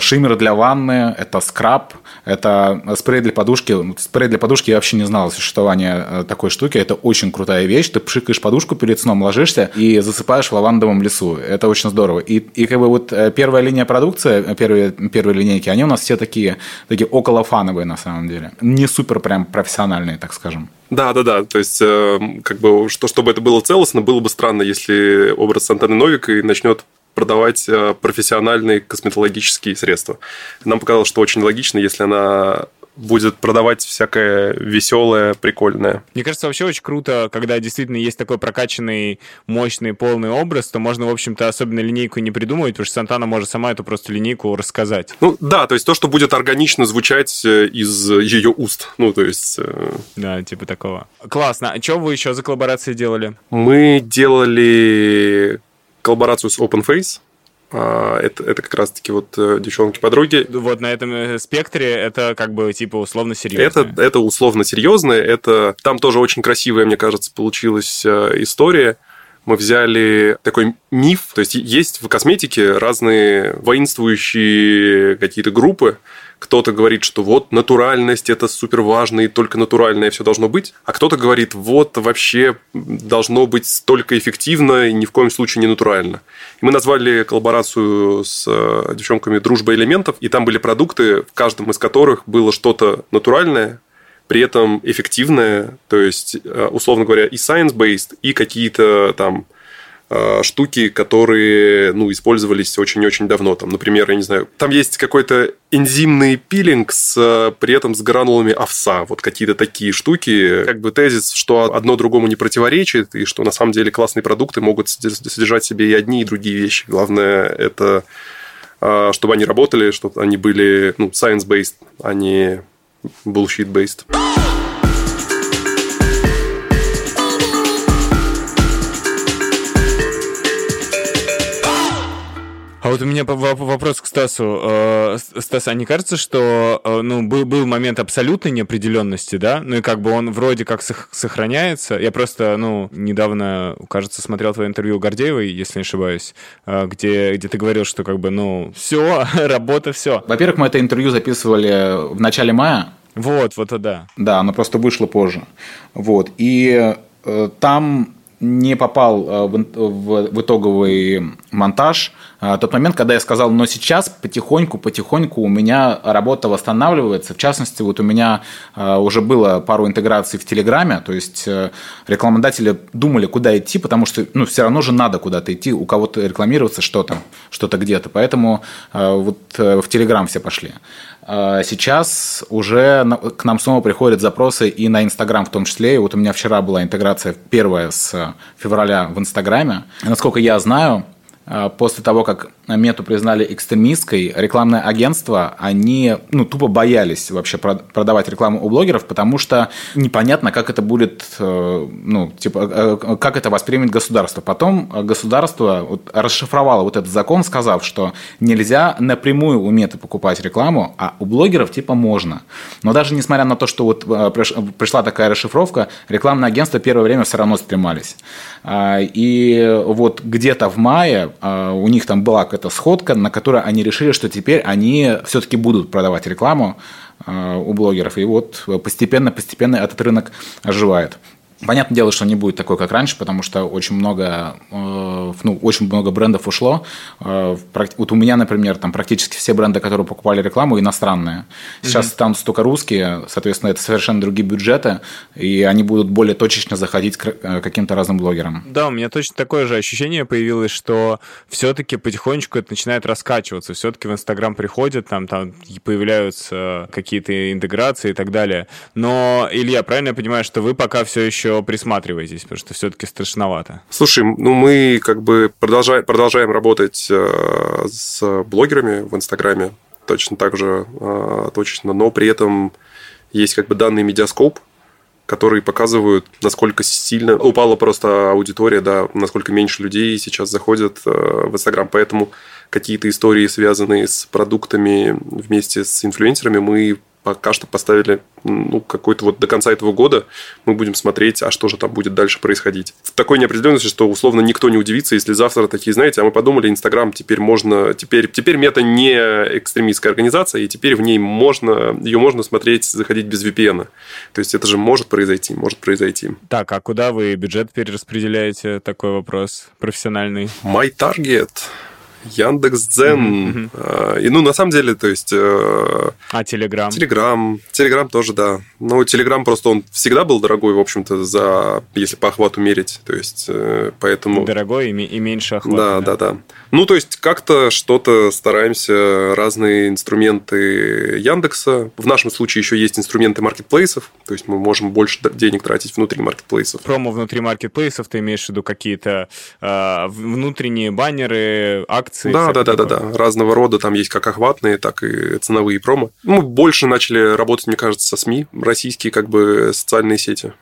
шиммер для ванны, это скраб, это спрей для подушки. Спрей для подушки я вообще не знал о существовании э, такой штуки. Это очень крутая вещь. Ты пшикаешь подушку перед сном, ложишься и засыпаешь в лавандовом лесу. Это очень здорово. И, и как бы вот э, первая линия продукции, первые, первые линейки, они у нас все такие, такие около фановые на самом деле. Не супер прям профессиональные, так скажем. Да, да, да. То есть, как бы, что, чтобы это было целостно, было бы странно, если образ Сантаны Новика начнет продавать э, профессиональные косметологические средства. Нам показалось, что очень логично, если она будет продавать всякое веселое, прикольное. Мне кажется, вообще очень круто, когда действительно есть такой прокачанный, мощный, полный образ, то можно, в общем-то, особенно линейку не придумывать, потому что Сантана может сама эту просто линейку рассказать. Ну да, то есть то, что будет органично звучать э, из ее уст. Ну, то есть... Э, да, типа такого. Классно. А что вы еще за коллаборации делали? Мы делали коллаборацию с OpenFace. А, это, это как раз-таки вот э, девчонки-подруги. Вот на этом э, спектре это как бы типа условно серьезно. Это, это условно серьезное. Это, там тоже очень красивая, мне кажется, получилась э, история. мы взяли такой миф, то есть есть в косметике разные воинствующие какие-то группы, кто-то говорит, что вот натуральность это супер важно, и только натуральное все должно быть. А кто-то говорит, вот вообще должно быть только эффективно и ни в коем случае не натурально. И мы назвали коллаборацию с э, девчонками «Дружба элементов», и там были продукты, в каждом из которых было что-то натуральное, при этом эффективное, то есть, э, условно говоря, и science-based, и какие-то там штуки, которые ну, использовались очень-очень давно. Там, например, я не знаю, там есть какой-то энзимный пилинг с, э, при этом с гранулами овса. Вот какие-то такие штуки. Как бы тезис, что одно другому не противоречит, и что на самом деле классные продукты могут содержать в себе и одни, и другие вещи. Главное, это э, чтобы они работали, чтобы они были ну, science-based, а не bullshit-based. А вот у меня вопрос к Стасу. Э, Стас, а не кажется, что э, ну, был, был момент абсолютной неопределенности, да? Ну и как бы он вроде как сохраняется. Я просто, ну, недавно, кажется, смотрел твое интервью Гордеевой, если не ошибаюсь, э, где, где ты говорил, что как бы, ну, все, (laughs) работа, все. Во-первых, мы это интервью записывали в начале мая. Вот, вот, да. Да, оно просто вышло позже. Вот. И там не попал э, в, в, в итоговый монтаж э, тот момент, когда я сказал, но сейчас потихоньку, потихоньку у меня работа восстанавливается. В частности, вот у меня э, уже было пару интеграций в Телеграме, то есть рекламодатели думали, куда идти, потому что ну, все равно же надо куда-то идти, у кого-то рекламироваться что-то, что-то где-то. Поэтому вот в Телеграм все пошли. А, сейчас уже к нам снова приходят запросы и на Инстаграм в том числе. И вот у меня вчера была интеграция первая с февраля в Инстаграме. Насколько я знаю, после того, как Мету признали экстремистской, рекламное агентство, они ну, тупо боялись вообще продавать рекламу у блогеров, потому что непонятно, как это будет, э, ну, типа, э, э, как это воспримет государство. Потом государство расшифровало вот этот закон, сказав, что нельзя напрямую у Меты покупать рекламу, а у блогеров типа можно. Но даже несмотря на то, что вот пришла такая расшифровка, рекламные агентства первое время все равно стремались. А, и вот где-то в мае а, у них там была какая-то сходка, на которой они решили, что теперь они все-таки будут продавать рекламу а, у блогеров. И вот постепенно-постепенно этот рынок оживает. Понятное дело, что не будет такой, как раньше, потому что очень много, э, ну, очень много брендов ушло. Э, вот у меня, например, там практически все бренды, которые покупали рекламу, иностранные. Сейчас mm-hmm. станут только русские, соответственно, это совершенно другие бюджеты, и они будут более точечно заходить к э, каким-то разным блогерам. Да, у меня точно такое же ощущение появилось, что все-таки потихонечку это начинает раскачиваться. Все-таки в Инстаграм приходят, там, там появляются какие-то интеграции и так далее. Но, Илья, правильно я понимаю, что вы пока все еще еще присматриваетесь, потому что все-таки страшновато? Слушай, ну мы как бы продолжаем, продолжаем работать э, с блогерами в Инстаграме точно так же э, точно, но при этом есть как бы данные медиаскоп, которые показывают, насколько сильно упала просто аудитория, да, насколько меньше людей сейчас заходят э, в Инстаграм. Поэтому какие-то истории, связанные с продуктами вместе с инфлюенсерами, мы пока что поставили ну, какой-то вот до конца этого года мы будем смотреть, а что же там будет дальше происходить. В такой неопределенности, что условно никто не удивится, если завтра такие, знаете, а мы подумали, Инстаграм теперь можно, теперь, теперь мета не экстремистская организация, и теперь в ней можно, ее можно смотреть, заходить без VPN. То есть это же может произойти, может произойти. Так, а куда вы бюджет перераспределяете? Такой вопрос профессиональный. My target Яндекс Дзен. Mm-hmm. И, ну, на самом деле, то есть... Э, а Телеграм? Телеграм. Телеграм тоже, да. Ну, Телеграм просто, он всегда был дорогой, в общем-то, за, если по охвату мерить. То есть, э, поэтому... Дорогой и, и меньше охвата. Да, да, да, да. Ну, то есть, как-то что-то стараемся, разные инструменты Яндекса. В нашем случае еще есть инструменты маркетплейсов. То есть, мы можем больше денег тратить внутри маркетплейсов. Промо внутри маркетплейсов, ты имеешь в виду какие-то э, внутренние баннеры, акции, акции. Да, да, да, да, да. Разного рода там есть как охватные, так и ценовые промо. Мы больше начали работать, мне кажется, со СМИ, российские как бы социальные сети.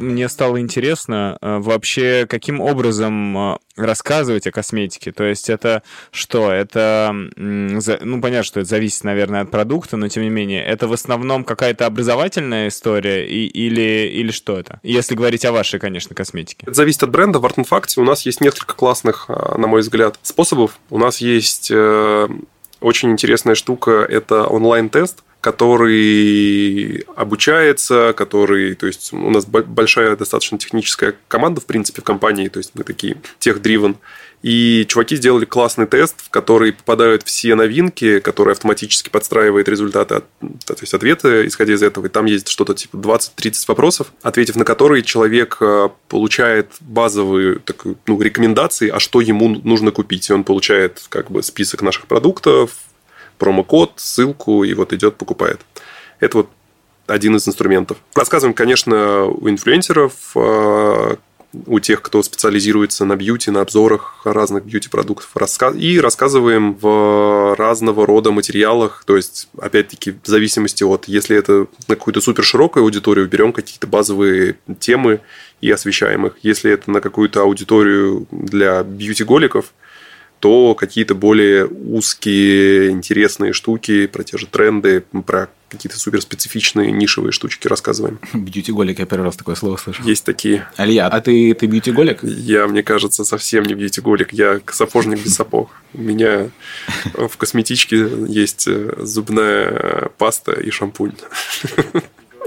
Мне стало интересно э, вообще, каким образом э, рассказывать о косметике. То есть это что? Это, ну, понятно, что это зависит, наверное, от продукта, но тем не менее, это в основном какая-то образовательная история и, или, или что это? Если говорить о вашей, конечно, косметике. Это зависит от бренда. В Артенфакте у нас есть несколько классных, а, на мой взгляд, способов. У нас есть э, очень интересная штука – это онлайн-тест, который обучается, который, то есть у нас большая достаточно техническая команда, в принципе, в компании, то есть мы такие тех-дривен, и чуваки сделали классный тест, в который попадают все новинки, который автоматически подстраивает результаты, то есть ответы, исходя из этого. И там есть что-то типа 20-30 вопросов, ответив на которые человек э, получает базовые такую, ну, рекомендации, а что ему нужно купить. И он получает как бы список наших продуктов, промокод, ссылку, и вот идет, покупает. Это вот один из инструментов. Рассказываем, конечно, у инфлюенсеров, э, у тех, кто специализируется на бьюти, на обзорах разных бьюти-продуктов. И рассказываем в разного рода материалах. То есть, опять-таки, в зависимости от... Если это на какую-то супер широкую аудиторию, берем какие-то базовые темы и освещаем их. Если это на какую-то аудиторию для бьюти-голиков, то какие-то более узкие, интересные штуки про те же тренды, про какие-то суперспецифичные нишевые штучки рассказываем. Бьюти-голик, я первый раз такое слово слышу. Есть такие. Алия, а ты, ты бьюти-голик? Я, мне кажется, совсем не бьюти-голик. Я сапожник без сапог. У меня в косметичке есть зубная паста и шампунь.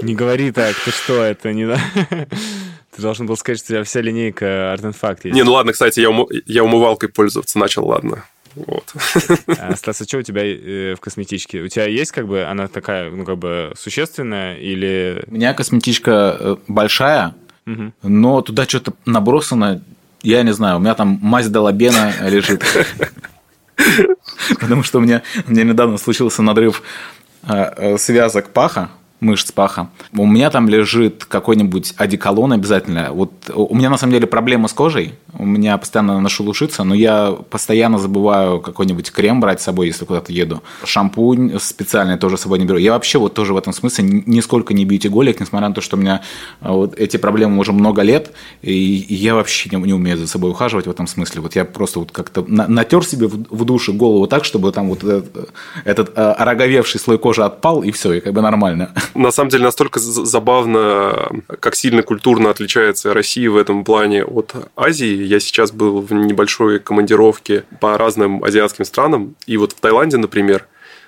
Не говори так, ты что, это не... Ты должен был сказать, что у тебя вся линейка Fact есть. Не, ну ладно, кстати, я, уму... я умывалкой пользоваться начал, ладно. Вот. А, Стас, а что у тебя э, в косметичке? У тебя есть как бы, она такая, ну, как бы существенная или... У меня косметичка э, большая, угу. но туда что-то набросано, я не знаю, у меня там мазь Долобена лежит. Потому что у меня, у меня недавно случился надрыв э, связок паха, мышц паха. У меня там лежит какой-нибудь одеколон обязательно. Вот у меня на самом деле проблема с кожей. У меня постоянно ношу лушиться, но я постоянно забываю какой-нибудь крем брать с собой, если куда-то еду. Шампунь специальный тоже с собой не беру. Я вообще вот тоже в этом смысле нисколько не бьюти-голик, несмотря на то, что у меня а, вот эти проблемы уже много лет, и я вообще не, не умею за собой ухаживать в этом смысле. Вот я просто вот как-то натер себе в, в душе голову так, чтобы там вот этот, этот а, ороговевший слой кожи отпал, и все, и как бы нормально на самом деле настолько забавно, как сильно культурно отличается Россия в этом плане от Азии. Я сейчас был в небольшой командировке по разным азиатским странам, и вот в Таиланде, например,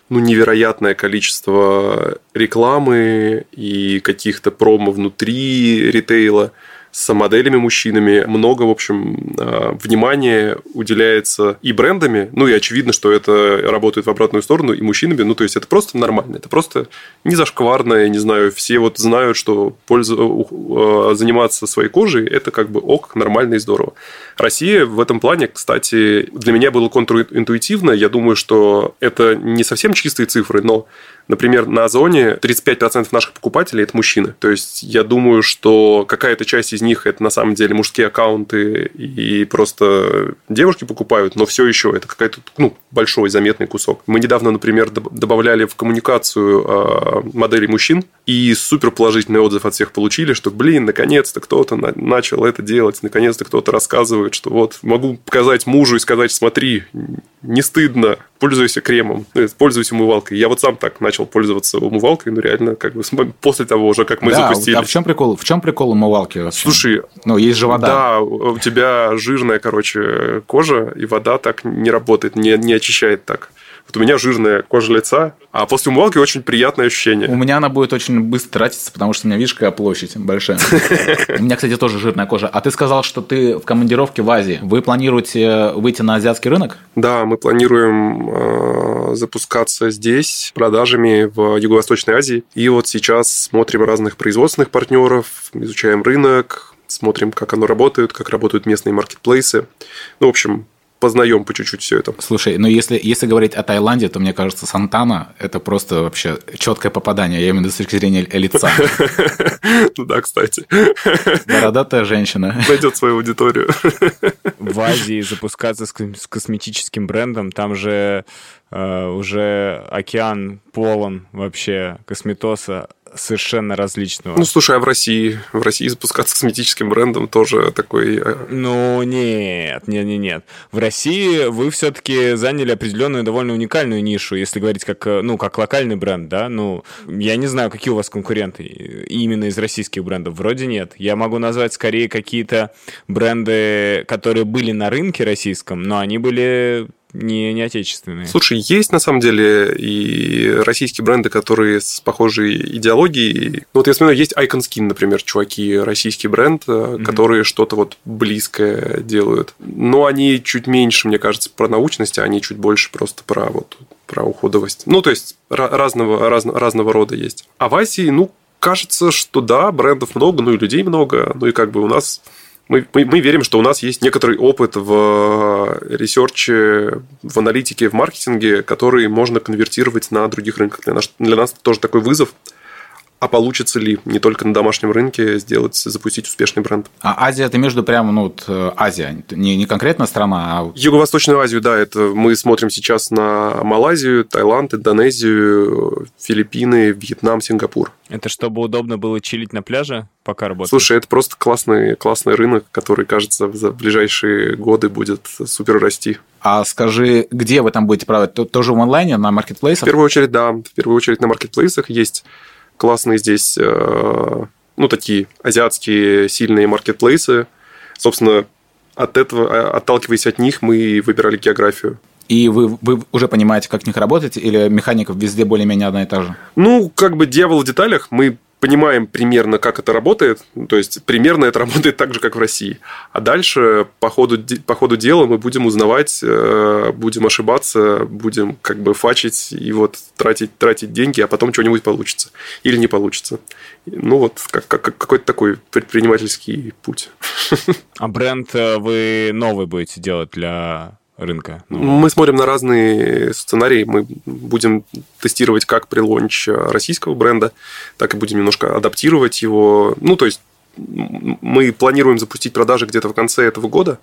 ну, невероятное количество рекламы и каких-то промо внутри ритейла – с моделями мужчинами. Много, в общем, а, внимания уделяется и брендами. Ну, и очевидно, что это работает в обратную сторону, и мужчинами. Ну, то есть, это просто нормально. Это просто не зашкварно, я не знаю. Все вот знают, что пользу... А, заниматься своей кожей – это как бы ок, нормально и здорово. Россия в этом плане, кстати, для меня было контринтуитивно. Я думаю, что это не совсем чистые цифры, но Например, на Озоне 35% наших покупателей – это мужчины. То есть, я думаю, что какая-то часть из них – это на самом деле мужские аккаунты и просто девушки покупают, но все еще это какой-то ну, большой заметный кусок. Мы недавно, например, добавляли в коммуникацию а, модели мужчин, и супер положительный отзыв от всех получили, что, блин, наконец-то кто-то начал это делать, наконец-то кто-то рассказывает, что вот могу показать мужу и сказать, смотри, не стыдно, пользуйся кремом, ну, пользуйся умывалкой. Я вот сам так начал пользоваться умывалкой, ну реально, как бы после того уже, как мы да, запустили. А в чем прикол? В чем прикол умывалки вообще? Слушай, ну есть же вода. Да, у тебя жирная, короче, кожа, и вода так не работает, не, не очищает так. Вот у меня жирная кожа лица, а после умывалки очень приятное ощущение. У меня она будет очень быстро тратиться, потому что у меня, видишь, какая площадь большая. У меня, кстати, тоже жирная кожа. А ты сказал, что ты в командировке в Азии. Вы планируете выйти на азиатский рынок? Да, мы планируем э, запускаться здесь продажами в Юго-Восточной Азии. И вот сейчас смотрим разных производственных партнеров, изучаем рынок, смотрим, как оно работает, как работают местные маркетплейсы. Ну, в общем, познаем по чуть-чуть все это. Слушай, ну если, если говорить о Таиланде, то мне кажется, Сантана – это просто вообще четкое попадание, я имею в виду с точки зрения лица. (laughs) Ну да, кстати. Бородатая женщина. Найдет свою аудиторию. В Азии запускаться с косметическим брендом, там же э, уже океан полон вообще косметоса совершенно различного. Ну, слушай, а в России? В России запускаться косметическим брендом тоже такой... Э, ну, нет, нет, нет, нет. В России вы все-таки заняли определенную довольно уникальную нишу, если говорить как, э, ну, как локальный бренд, да? Ну, я не знаю, какие у вас конкуренты именно из российских брендов. Вроде нет. Я могу назвать скорее какие-то бренды, которые были на рынке российском, но они были не, не отечественные. Слушай, есть на самом деле и российские бренды, которые с похожей идеологией. Ну, вот я смотрю, есть Icon Skin, например, чуваки, российский бренд, mm-hmm. которые что-то вот близкое делают. Но они чуть меньше, мне кажется, про научность, а они чуть больше просто про вот про уходовость. Ну, то есть разного, раз, разного рода есть. А в Азии, ну, кажется, что да, брендов много, ну и людей много, ну и как бы у нас мы, мы, мы верим, что у нас есть некоторый опыт в ресерче, в аналитике, в маркетинге, который можно конвертировать на других рынках. Для нас, для нас тоже такой вызов – а получится ли не только на домашнем рынке сделать, запустить успешный бренд. А Азия это между прямо, ну, вот, э, Азия, не, не конкретно страна, а... Юго-Восточную Азию, да, это мы смотрим сейчас на Малайзию, Таиланд, Индонезию, Филиппины, Вьетнам, Сингапур. Это чтобы удобно было чилить на пляже, пока работает? Слушай, это просто классный, классный рынок, который, кажется, за ближайшие годы будет супер расти. А скажи, где вы там будете продавать? Тоже в онлайне, на маркетплейсах? В первую очередь, да. В первую очередь на маркетплейсах есть классные здесь, э, ну, такие азиатские сильные маркетплейсы. Собственно, от этого, э, отталкиваясь от них, мы выбирали географию. И вы, вы уже понимаете, как в них работать, или механика везде более-менее одна и та же? Ну, как бы дьявол в деталях. Мы понимаем примерно, как это работает. То есть, примерно это (laughs) работает так же, как в России. А дальше, по ходу, по ходу дела, мы будем узнавать, э, будем ошибаться, будем как бы фачить и вот тратить, тратить деньги, а потом что-нибудь получится. Или не получится. Ну, вот как, как, какой-то такой предпринимательский путь. (laughs) А бренд э, вы новый будете делать для рынка? Ну... Мы смотрим на разные сценарии. Мы будем тестировать как прилонч российского бренда, так и будем немножко адаптировать его. Ну, то есть мы планируем запустить продажи где-то в конце этого года.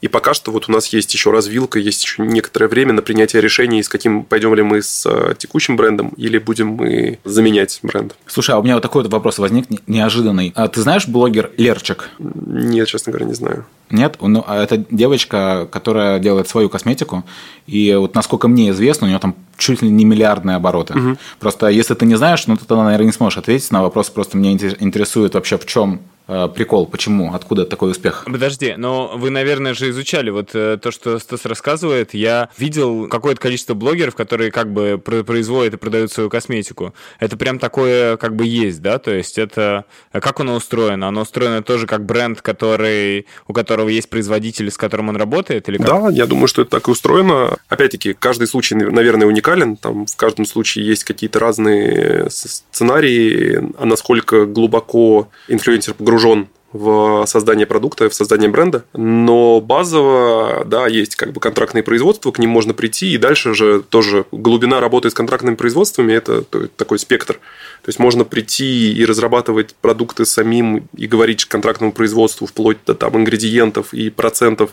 И пока что вот у нас есть еще развилка, есть еще некоторое время на принятие решений, с каким пойдем ли мы с э, текущим брендом или будем мы заменять бренд. Слушай, а у меня вот такой вот вопрос возник неожиданный. А ты знаешь блогер Лерчик? Нет, честно говоря, не знаю. Нет, ну, а это девочка, которая делает свою косметику, и вот насколько мне известно, у нее там чуть ли не миллиардные обороты. Угу. Просто если ты не знаешь, ну, ты, наверное, не сможешь ответить на вопрос. Просто меня интересует вообще, в чем прикол? Почему? Откуда такой успех? Подожди, но вы, наверное, же изучали вот э, то, что Стас рассказывает. Я видел какое-то количество блогеров, которые как бы производят и продают свою косметику. Это прям такое как бы есть, да? То есть это... А как оно устроено? Оно устроено тоже как бренд, который... у которого есть производитель, с которым он работает? Или как? Да, я думаю, что это так и устроено. Опять-таки, каждый случай, наверное, уникален. Там в каждом случае есть какие-то разные сценарии, а насколько глубоко инфлюенсер погружен погружен в создание продукта, в создание бренда, но базово, да, есть как бы контрактные производства, к ним можно прийти, и дальше же тоже глубина работы с контрактными производствами – это такой спектр. То есть, можно прийти и разрабатывать продукты самим и говорить контрактному производству вплоть до там ингредиентов и процентов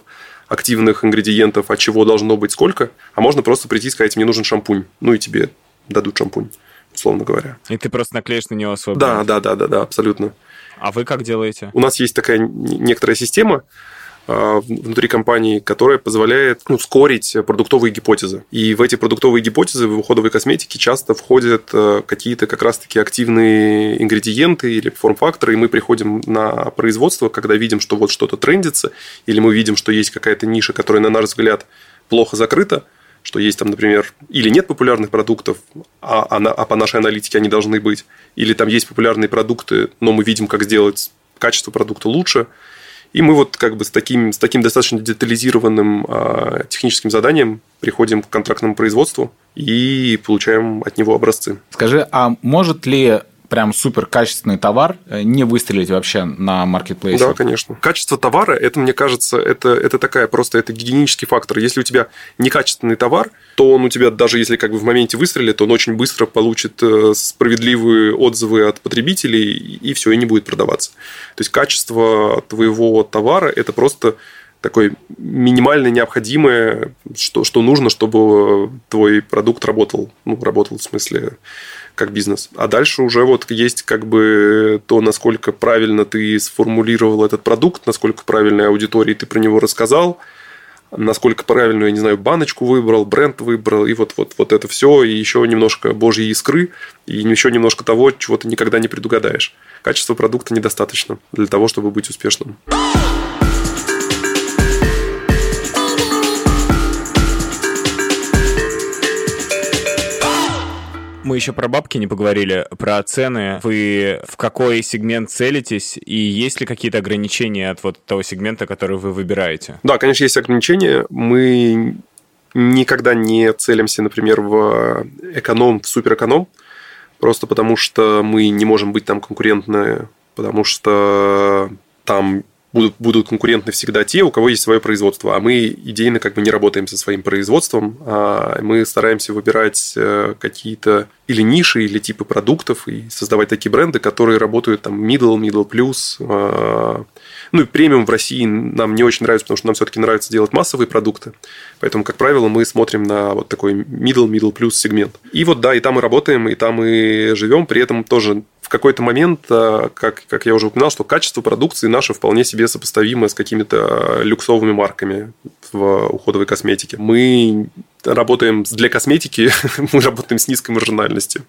активных ингредиентов, от чего должно быть сколько, а можно просто прийти и сказать, мне нужен шампунь, ну и тебе дадут шампунь, условно говоря. И ты просто наклеишь на него свой Да, да, да, да, да, абсолютно. А вы как делаете? У нас есть такая некоторая система, а, внутри компании, которая позволяет ну, ускорить продуктовые гипотезы. И в эти продуктовые гипотезы в уходовой косметике часто входят э, какие-то как раз-таки активные ингредиенты или форм-факторы, и мы приходим на производство, когда видим, что вот что-то трендится, или мы видим, что есть какая-то ниша, которая, на наш взгляд, плохо закрыта, что есть там, например, или нет популярных продуктов, а, а, а по нашей аналитике они должны быть, или там есть популярные продукты, но мы видим, как сделать качество продукта лучше. И мы вот как бы с таким, с таким достаточно детализированным а, техническим заданием приходим к контрактному производству и получаем от него образцы. Скажи, а может ли прям супер качественный товар э, не выстрелить вообще на маркетплейсе? Да, конечно. Качество товара, это, мне кажется, это, это такая просто, это гигиенический фактор. Если у тебя некачественный товар, то он у тебя, даже если как бы в моменте выстрелит, он очень быстро получит э, справедливые отзывы от потребителей, и все, и не будет продаваться. То есть, качество твоего товара – это просто такое минимально необходимое, что, что нужно, чтобы твой продукт работал. Ну, работал в смысле как бизнес. А дальше уже вот есть как бы то, насколько правильно ты сформулировал этот продукт, насколько правильной аудитории ты про него рассказал, насколько правильную, я не знаю, баночку выбрал, бренд выбрал, и вот, вот, вот это все, и еще немножко божьей искры, и еще немножко того, чего ты никогда не предугадаешь. Качество продукта недостаточно для того, чтобы быть успешным. Мы еще про бабки не поговорили, про цены. Вы в какой сегмент целитесь, и есть ли какие-то ограничения от вот того сегмента, который вы выбираете? Да, конечно, есть ограничения. Мы никогда не целимся, например, в эконом, в суперэконом, просто потому что мы не можем быть там конкурентны, потому что там будут, будут конкурентны всегда те, у кого есть свое производство. А мы идейно как бы не работаем со своим производством. А мы стараемся выбирать э, какие-то или ниши, или типы продуктов и создавать такие бренды, которые работают там middle, middle plus. А, ну и премиум в России нам не очень нравится, потому что нам все-таки нравится делать массовые продукты. Поэтому, как правило, мы смотрим на вот такой middle, middle plus сегмент. И вот да, и там мы работаем, и там мы живем. При этом тоже в какой-то момент, а, как, как я уже упоминал, что качество продукции наше вполне себе сопоставимо с какими-то люксовыми марками в уходовой косметике. Мы работаем для косметики, (laughs) мы работаем с низкой маржинальностью.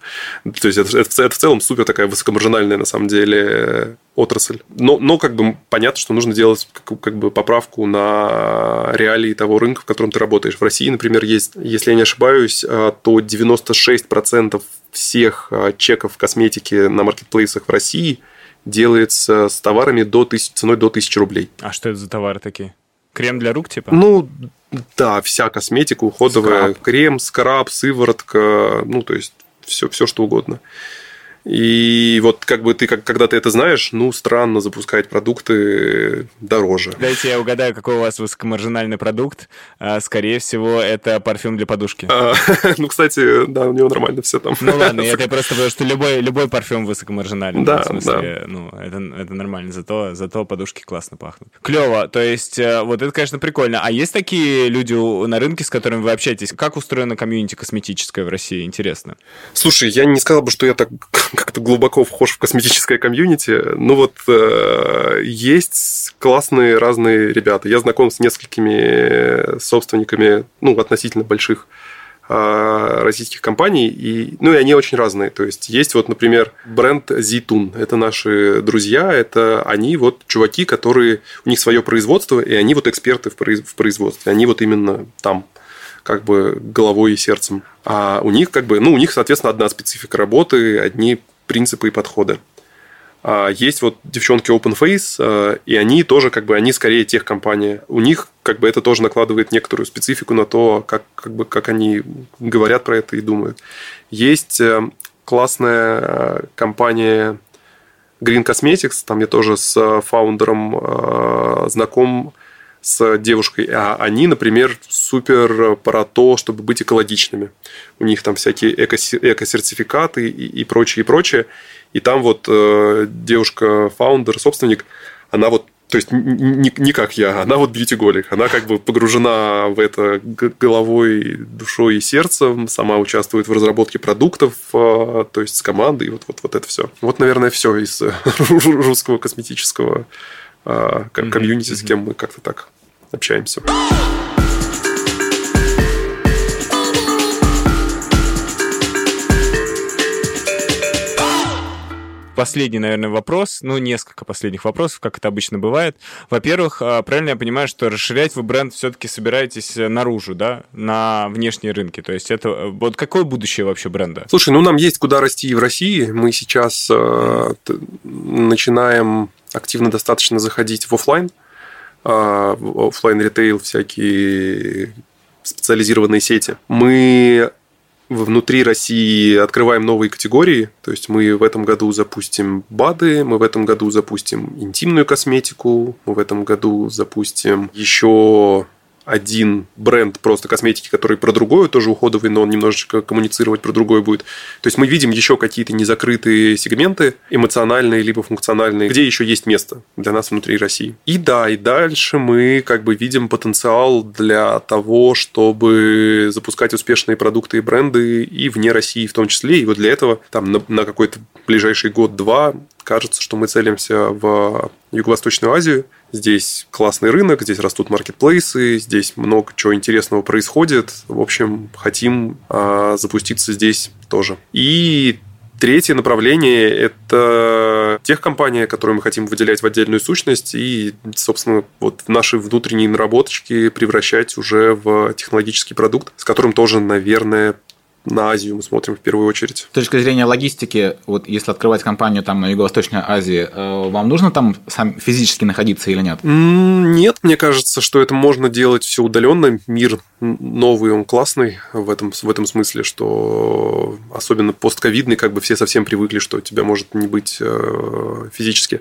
То есть это, это, это в целом супер такая высокомаржинальная на самом деле отрасль. Но, но как бы понятно, что нужно делать как, как бы поправку на реалии того рынка, в котором ты работаешь. В России, например, есть, если я не ошибаюсь, а, то 96% всех а, чеков косметики на маркетплейсах в России делается с товарами до тысяч, ценой до 1000 рублей. А что это за товары такие? Крем для рук, типа? Ну, да, вся косметика уходовая. Скраб. Крем, скраб, сыворотка, ну, то есть все, все что угодно. И вот как бы ты, как, когда ты это знаешь, ну, странно запускать продукты дороже. Дайте я угадаю, какой у вас высокомаржинальный продукт. А, скорее всего, это парфюм для подушки. А, (laughs) ну, кстати, да, у него нормально все там. Ну ладно, это (laughs) просто потому, что любой, любой парфюм высокомаржинальный. Да, в смысле, да. ну, это, это нормально, зато, зато подушки классно пахнут. Клево, то есть э, вот это, конечно, прикольно. А есть такие люди на рынке, с которыми вы общаетесь? Как устроена комьюнити косметическая в России? Интересно. Слушай, я не сказал бы, что я так как-то глубоко вхож в косметическое комьюнити. Ну вот э, есть классные разные ребята. Я знаком с несколькими собственниками, ну, относительно больших э, российских компаний, и, ну, и они очень разные. То есть, есть вот, например, бренд Zitun. Это наши друзья, это они вот чуваки, которые... У них свое производство, и они вот эксперты в производстве. Они вот именно там как бы головой и сердцем. А у них как бы, ну, у них, соответственно, одна специфика работы, одни принципы и подходы. А есть вот девчонки Open Face, а, и они тоже как бы, они скорее тех компания. У них как бы это тоже накладывает некоторую специфику на то, как, как, бы, как они говорят про это и думают. Есть э, классная э, компания Green Cosmetics, там я тоже с фаундером э, знаком, с девушкой, а они, например, супер про то, чтобы быть экологичными. У них там всякие эко-сертификаты и, и прочее, и прочее. И там вот э, девушка-фаундер, собственник, она вот то есть не, не как я, она вот бьюти-голик. Она как бы погружена в это головой, душой и сердцем, сама участвует в разработке продуктов, э, то есть с командой, вот, вот, вот это все. Вот, наверное, все из (laughs) русского косметического э, комьюнити, с кем мы как-то так общаемся. последний, наверное, вопрос, ну, несколько последних вопросов, как это обычно бывает. Во-первых, а, правильно я понимаю, что расширять вы бренд все-таки собираетесь э, наружу, да, на внешние рынки? То есть это... Э, вот какое будущее вообще бренда? Слушай, ну, нам есть куда расти в России. Мы сейчас э, начинаем активно достаточно заходить в офлайн. А, офлайн ритейл, всякие специализированные сети. Мы внутри России открываем новые категории. То есть мы в этом году запустим БАДы, мы в этом году запустим интимную косметику, мы в этом году запустим еще один бренд просто косметики, который про другое тоже уходовый, но он немножечко коммуницировать про другое будет. То есть мы видим еще какие-то незакрытые сегменты, эмоциональные либо функциональные, где еще есть место для нас внутри России. И да, и дальше мы как бы видим потенциал для того, чтобы запускать успешные продукты и бренды и вне России в том числе. И вот для этого там на, на какой-то ближайший год-два кажется, что мы целимся в Юго-Восточную Азию. Здесь классный рынок, здесь растут маркетплейсы, здесь много чего интересного происходит. В общем, хотим а, запуститься здесь тоже. И Третье направление – это тех компаний, которые мы хотим выделять в отдельную сущность и, собственно, вот наши внутренние наработочки превращать уже в технологический продукт, с которым тоже, наверное, на Азию мы смотрим в первую очередь. С точки зрения логистики, вот если открывать компанию там на Юго-Восточной Азии, э, вам нужно там сам физически находиться или нет? Нет, мне кажется, что это можно делать все удаленно. Мир новый, он классный в этом, в этом смысле, что особенно постковидный, как бы все совсем привыкли, что тебя может не быть э, физически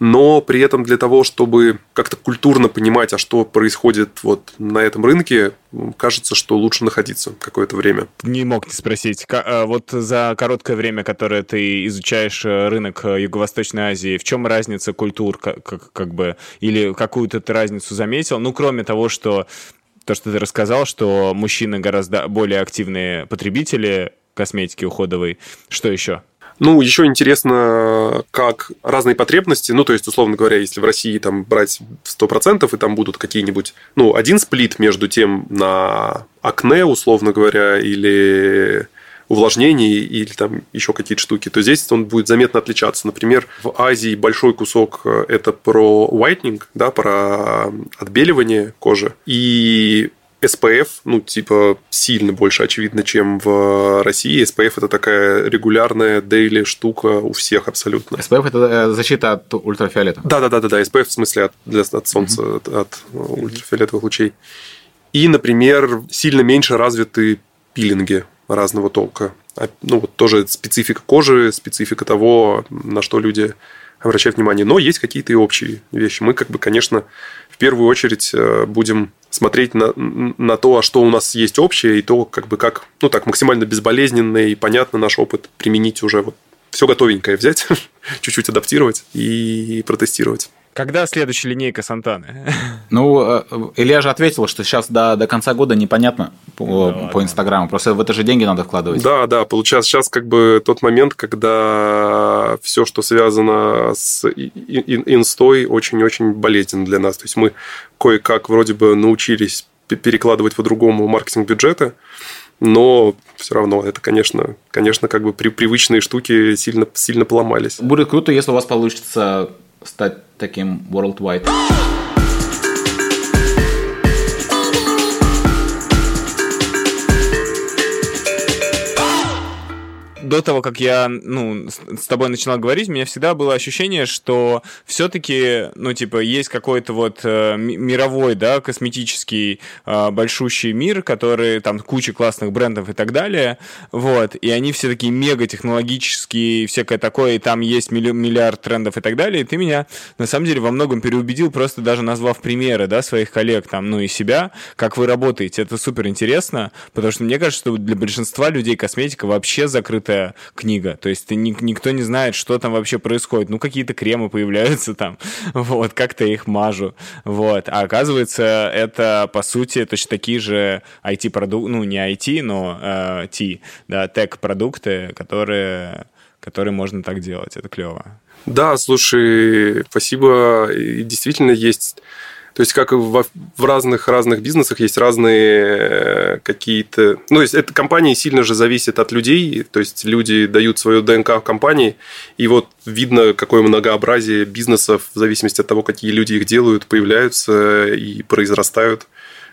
но при этом для того, чтобы как-то культурно понимать, а что происходит вот на этом рынке, кажется, что лучше находиться какое-то время. Не мог не спросить, а, вот за короткое время, которое ты изучаешь э, рынок э, Юго-Восточной Азии, в чем разница культур, как, как бы, или какую-то ты разницу заметил? Ну, кроме того, что то, что ты рассказал, что мужчины гораздо более активные потребители косметики уходовой. Что еще? Ну, еще интересно, как разные потребности, ну, то есть, условно говоря, если в России там брать 100%, и там будут какие-нибудь, ну, один сплит между тем на акне, условно говоря, или увлажнение или там еще какие-то штуки, то здесь он будет заметно отличаться. Например, в Азии большой кусок э, это про whitening, да, про отбеливание кожи. И SPF, ну, типа, сильно больше очевидно, чем в России. SPF – это такая регулярная дейли штука у всех абсолютно. SPF – это э, защита от ультрафиолета? Да-да-да, SPF в смысле от, для, от солнца, mm-hmm. от, от ультрафиолетовых лучей. И, например, сильно меньше развиты пилинги разного толка. А, ну, вот тоже специфика кожи, специфика того, на что люди обращают внимание. Но есть какие-то и общие вещи. Мы, как бы, конечно, в первую очередь э, будем смотреть на, на то, а что у нас есть общее, и то, как бы как, ну так, максимально безболезненно и понятно наш опыт применить уже вот все готовенькое взять, (laughs) чуть-чуть адаптировать и протестировать. Когда следующая линейка Сантаны? (laughs) Ну, э, Илья же ответил, что сейчас до, до конца года непонятно по, да, по Инстаграму. Просто в это же деньги надо вкладывать. Да, да, получается, сейчас как бы тот момент, когда все, что связано с инстой, очень-очень болезненно для нас. То есть мы кое-как вроде бы научились перекладывать по-другому маркетинг бюджета, но все равно это, конечно, конечно, как бы при, привычные штуки сильно, сильно поломались. Будет круто, если у вас получится стать таким worldwide. До того, как я, ну, с тобой начинал говорить, у меня всегда было ощущение, что все-таки, ну, типа, есть какой-то вот э, мировой, да, косметический э, большущий мир, который, там, куча классных брендов и так далее, вот, и они все такие мега технологические, всякое такое, и там есть милли- миллиард трендов и так далее, и ты меня, на самом деле, во многом переубедил, просто даже назвав примеры, да, своих коллег, там, ну, и себя, как вы работаете, это супер интересно, потому что мне кажется, что для большинства людей косметика вообще закрытая открытая книга. То есть ты, ни, никто не знает, что там вообще происходит. Ну, какие-то кремы появляются там, (laughs) вот, как-то их мажу. Вот. А оказывается, это, по сути, точно такие же IT-продукты, ну, не IT, но э, T, да, тег-продукты, которые, которые можно так делать. Это клево. Да, слушай, спасибо. И действительно есть то есть, как в, в разных разных бизнесах есть разные э, какие-то... Ну, то есть, это компании сильно же зависит от людей. То есть, люди дают свою ДНК в компании. И вот видно, какое многообразие бизнесов в зависимости от того, какие люди их делают, появляются и произрастают.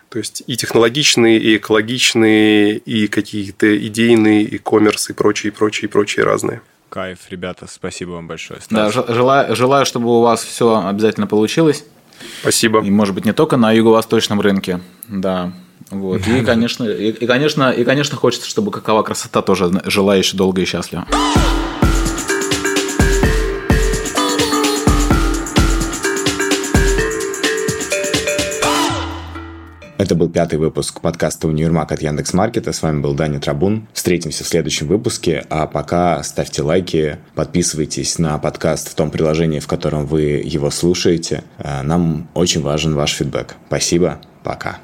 То есть и технологичные, и экологичные, и какие-то идейные, и коммерс, и прочие, и прочие, и прочие разные. Кайф, ребята, спасибо вам большое. Стас. Да, желаю, желаю, чтобы у вас все обязательно получилось. Спасибо. И, может быть, не только на юго-восточном рынке, да. Вот. И, (laughs) конечно, и, и, конечно, и, конечно, хочется, чтобы какова красота тоже жила еще долго и счастливо. Это был пятый выпуск подкаста «Универмаг» от Яндекс.Маркета. С вами был Даня Трабун. Встретимся в следующем выпуске, а пока ставьте лайки, подписывайтесь на подкаст в том приложении, в котором вы его слушаете. Нам очень важен ваш фидбэк. Спасибо, пока.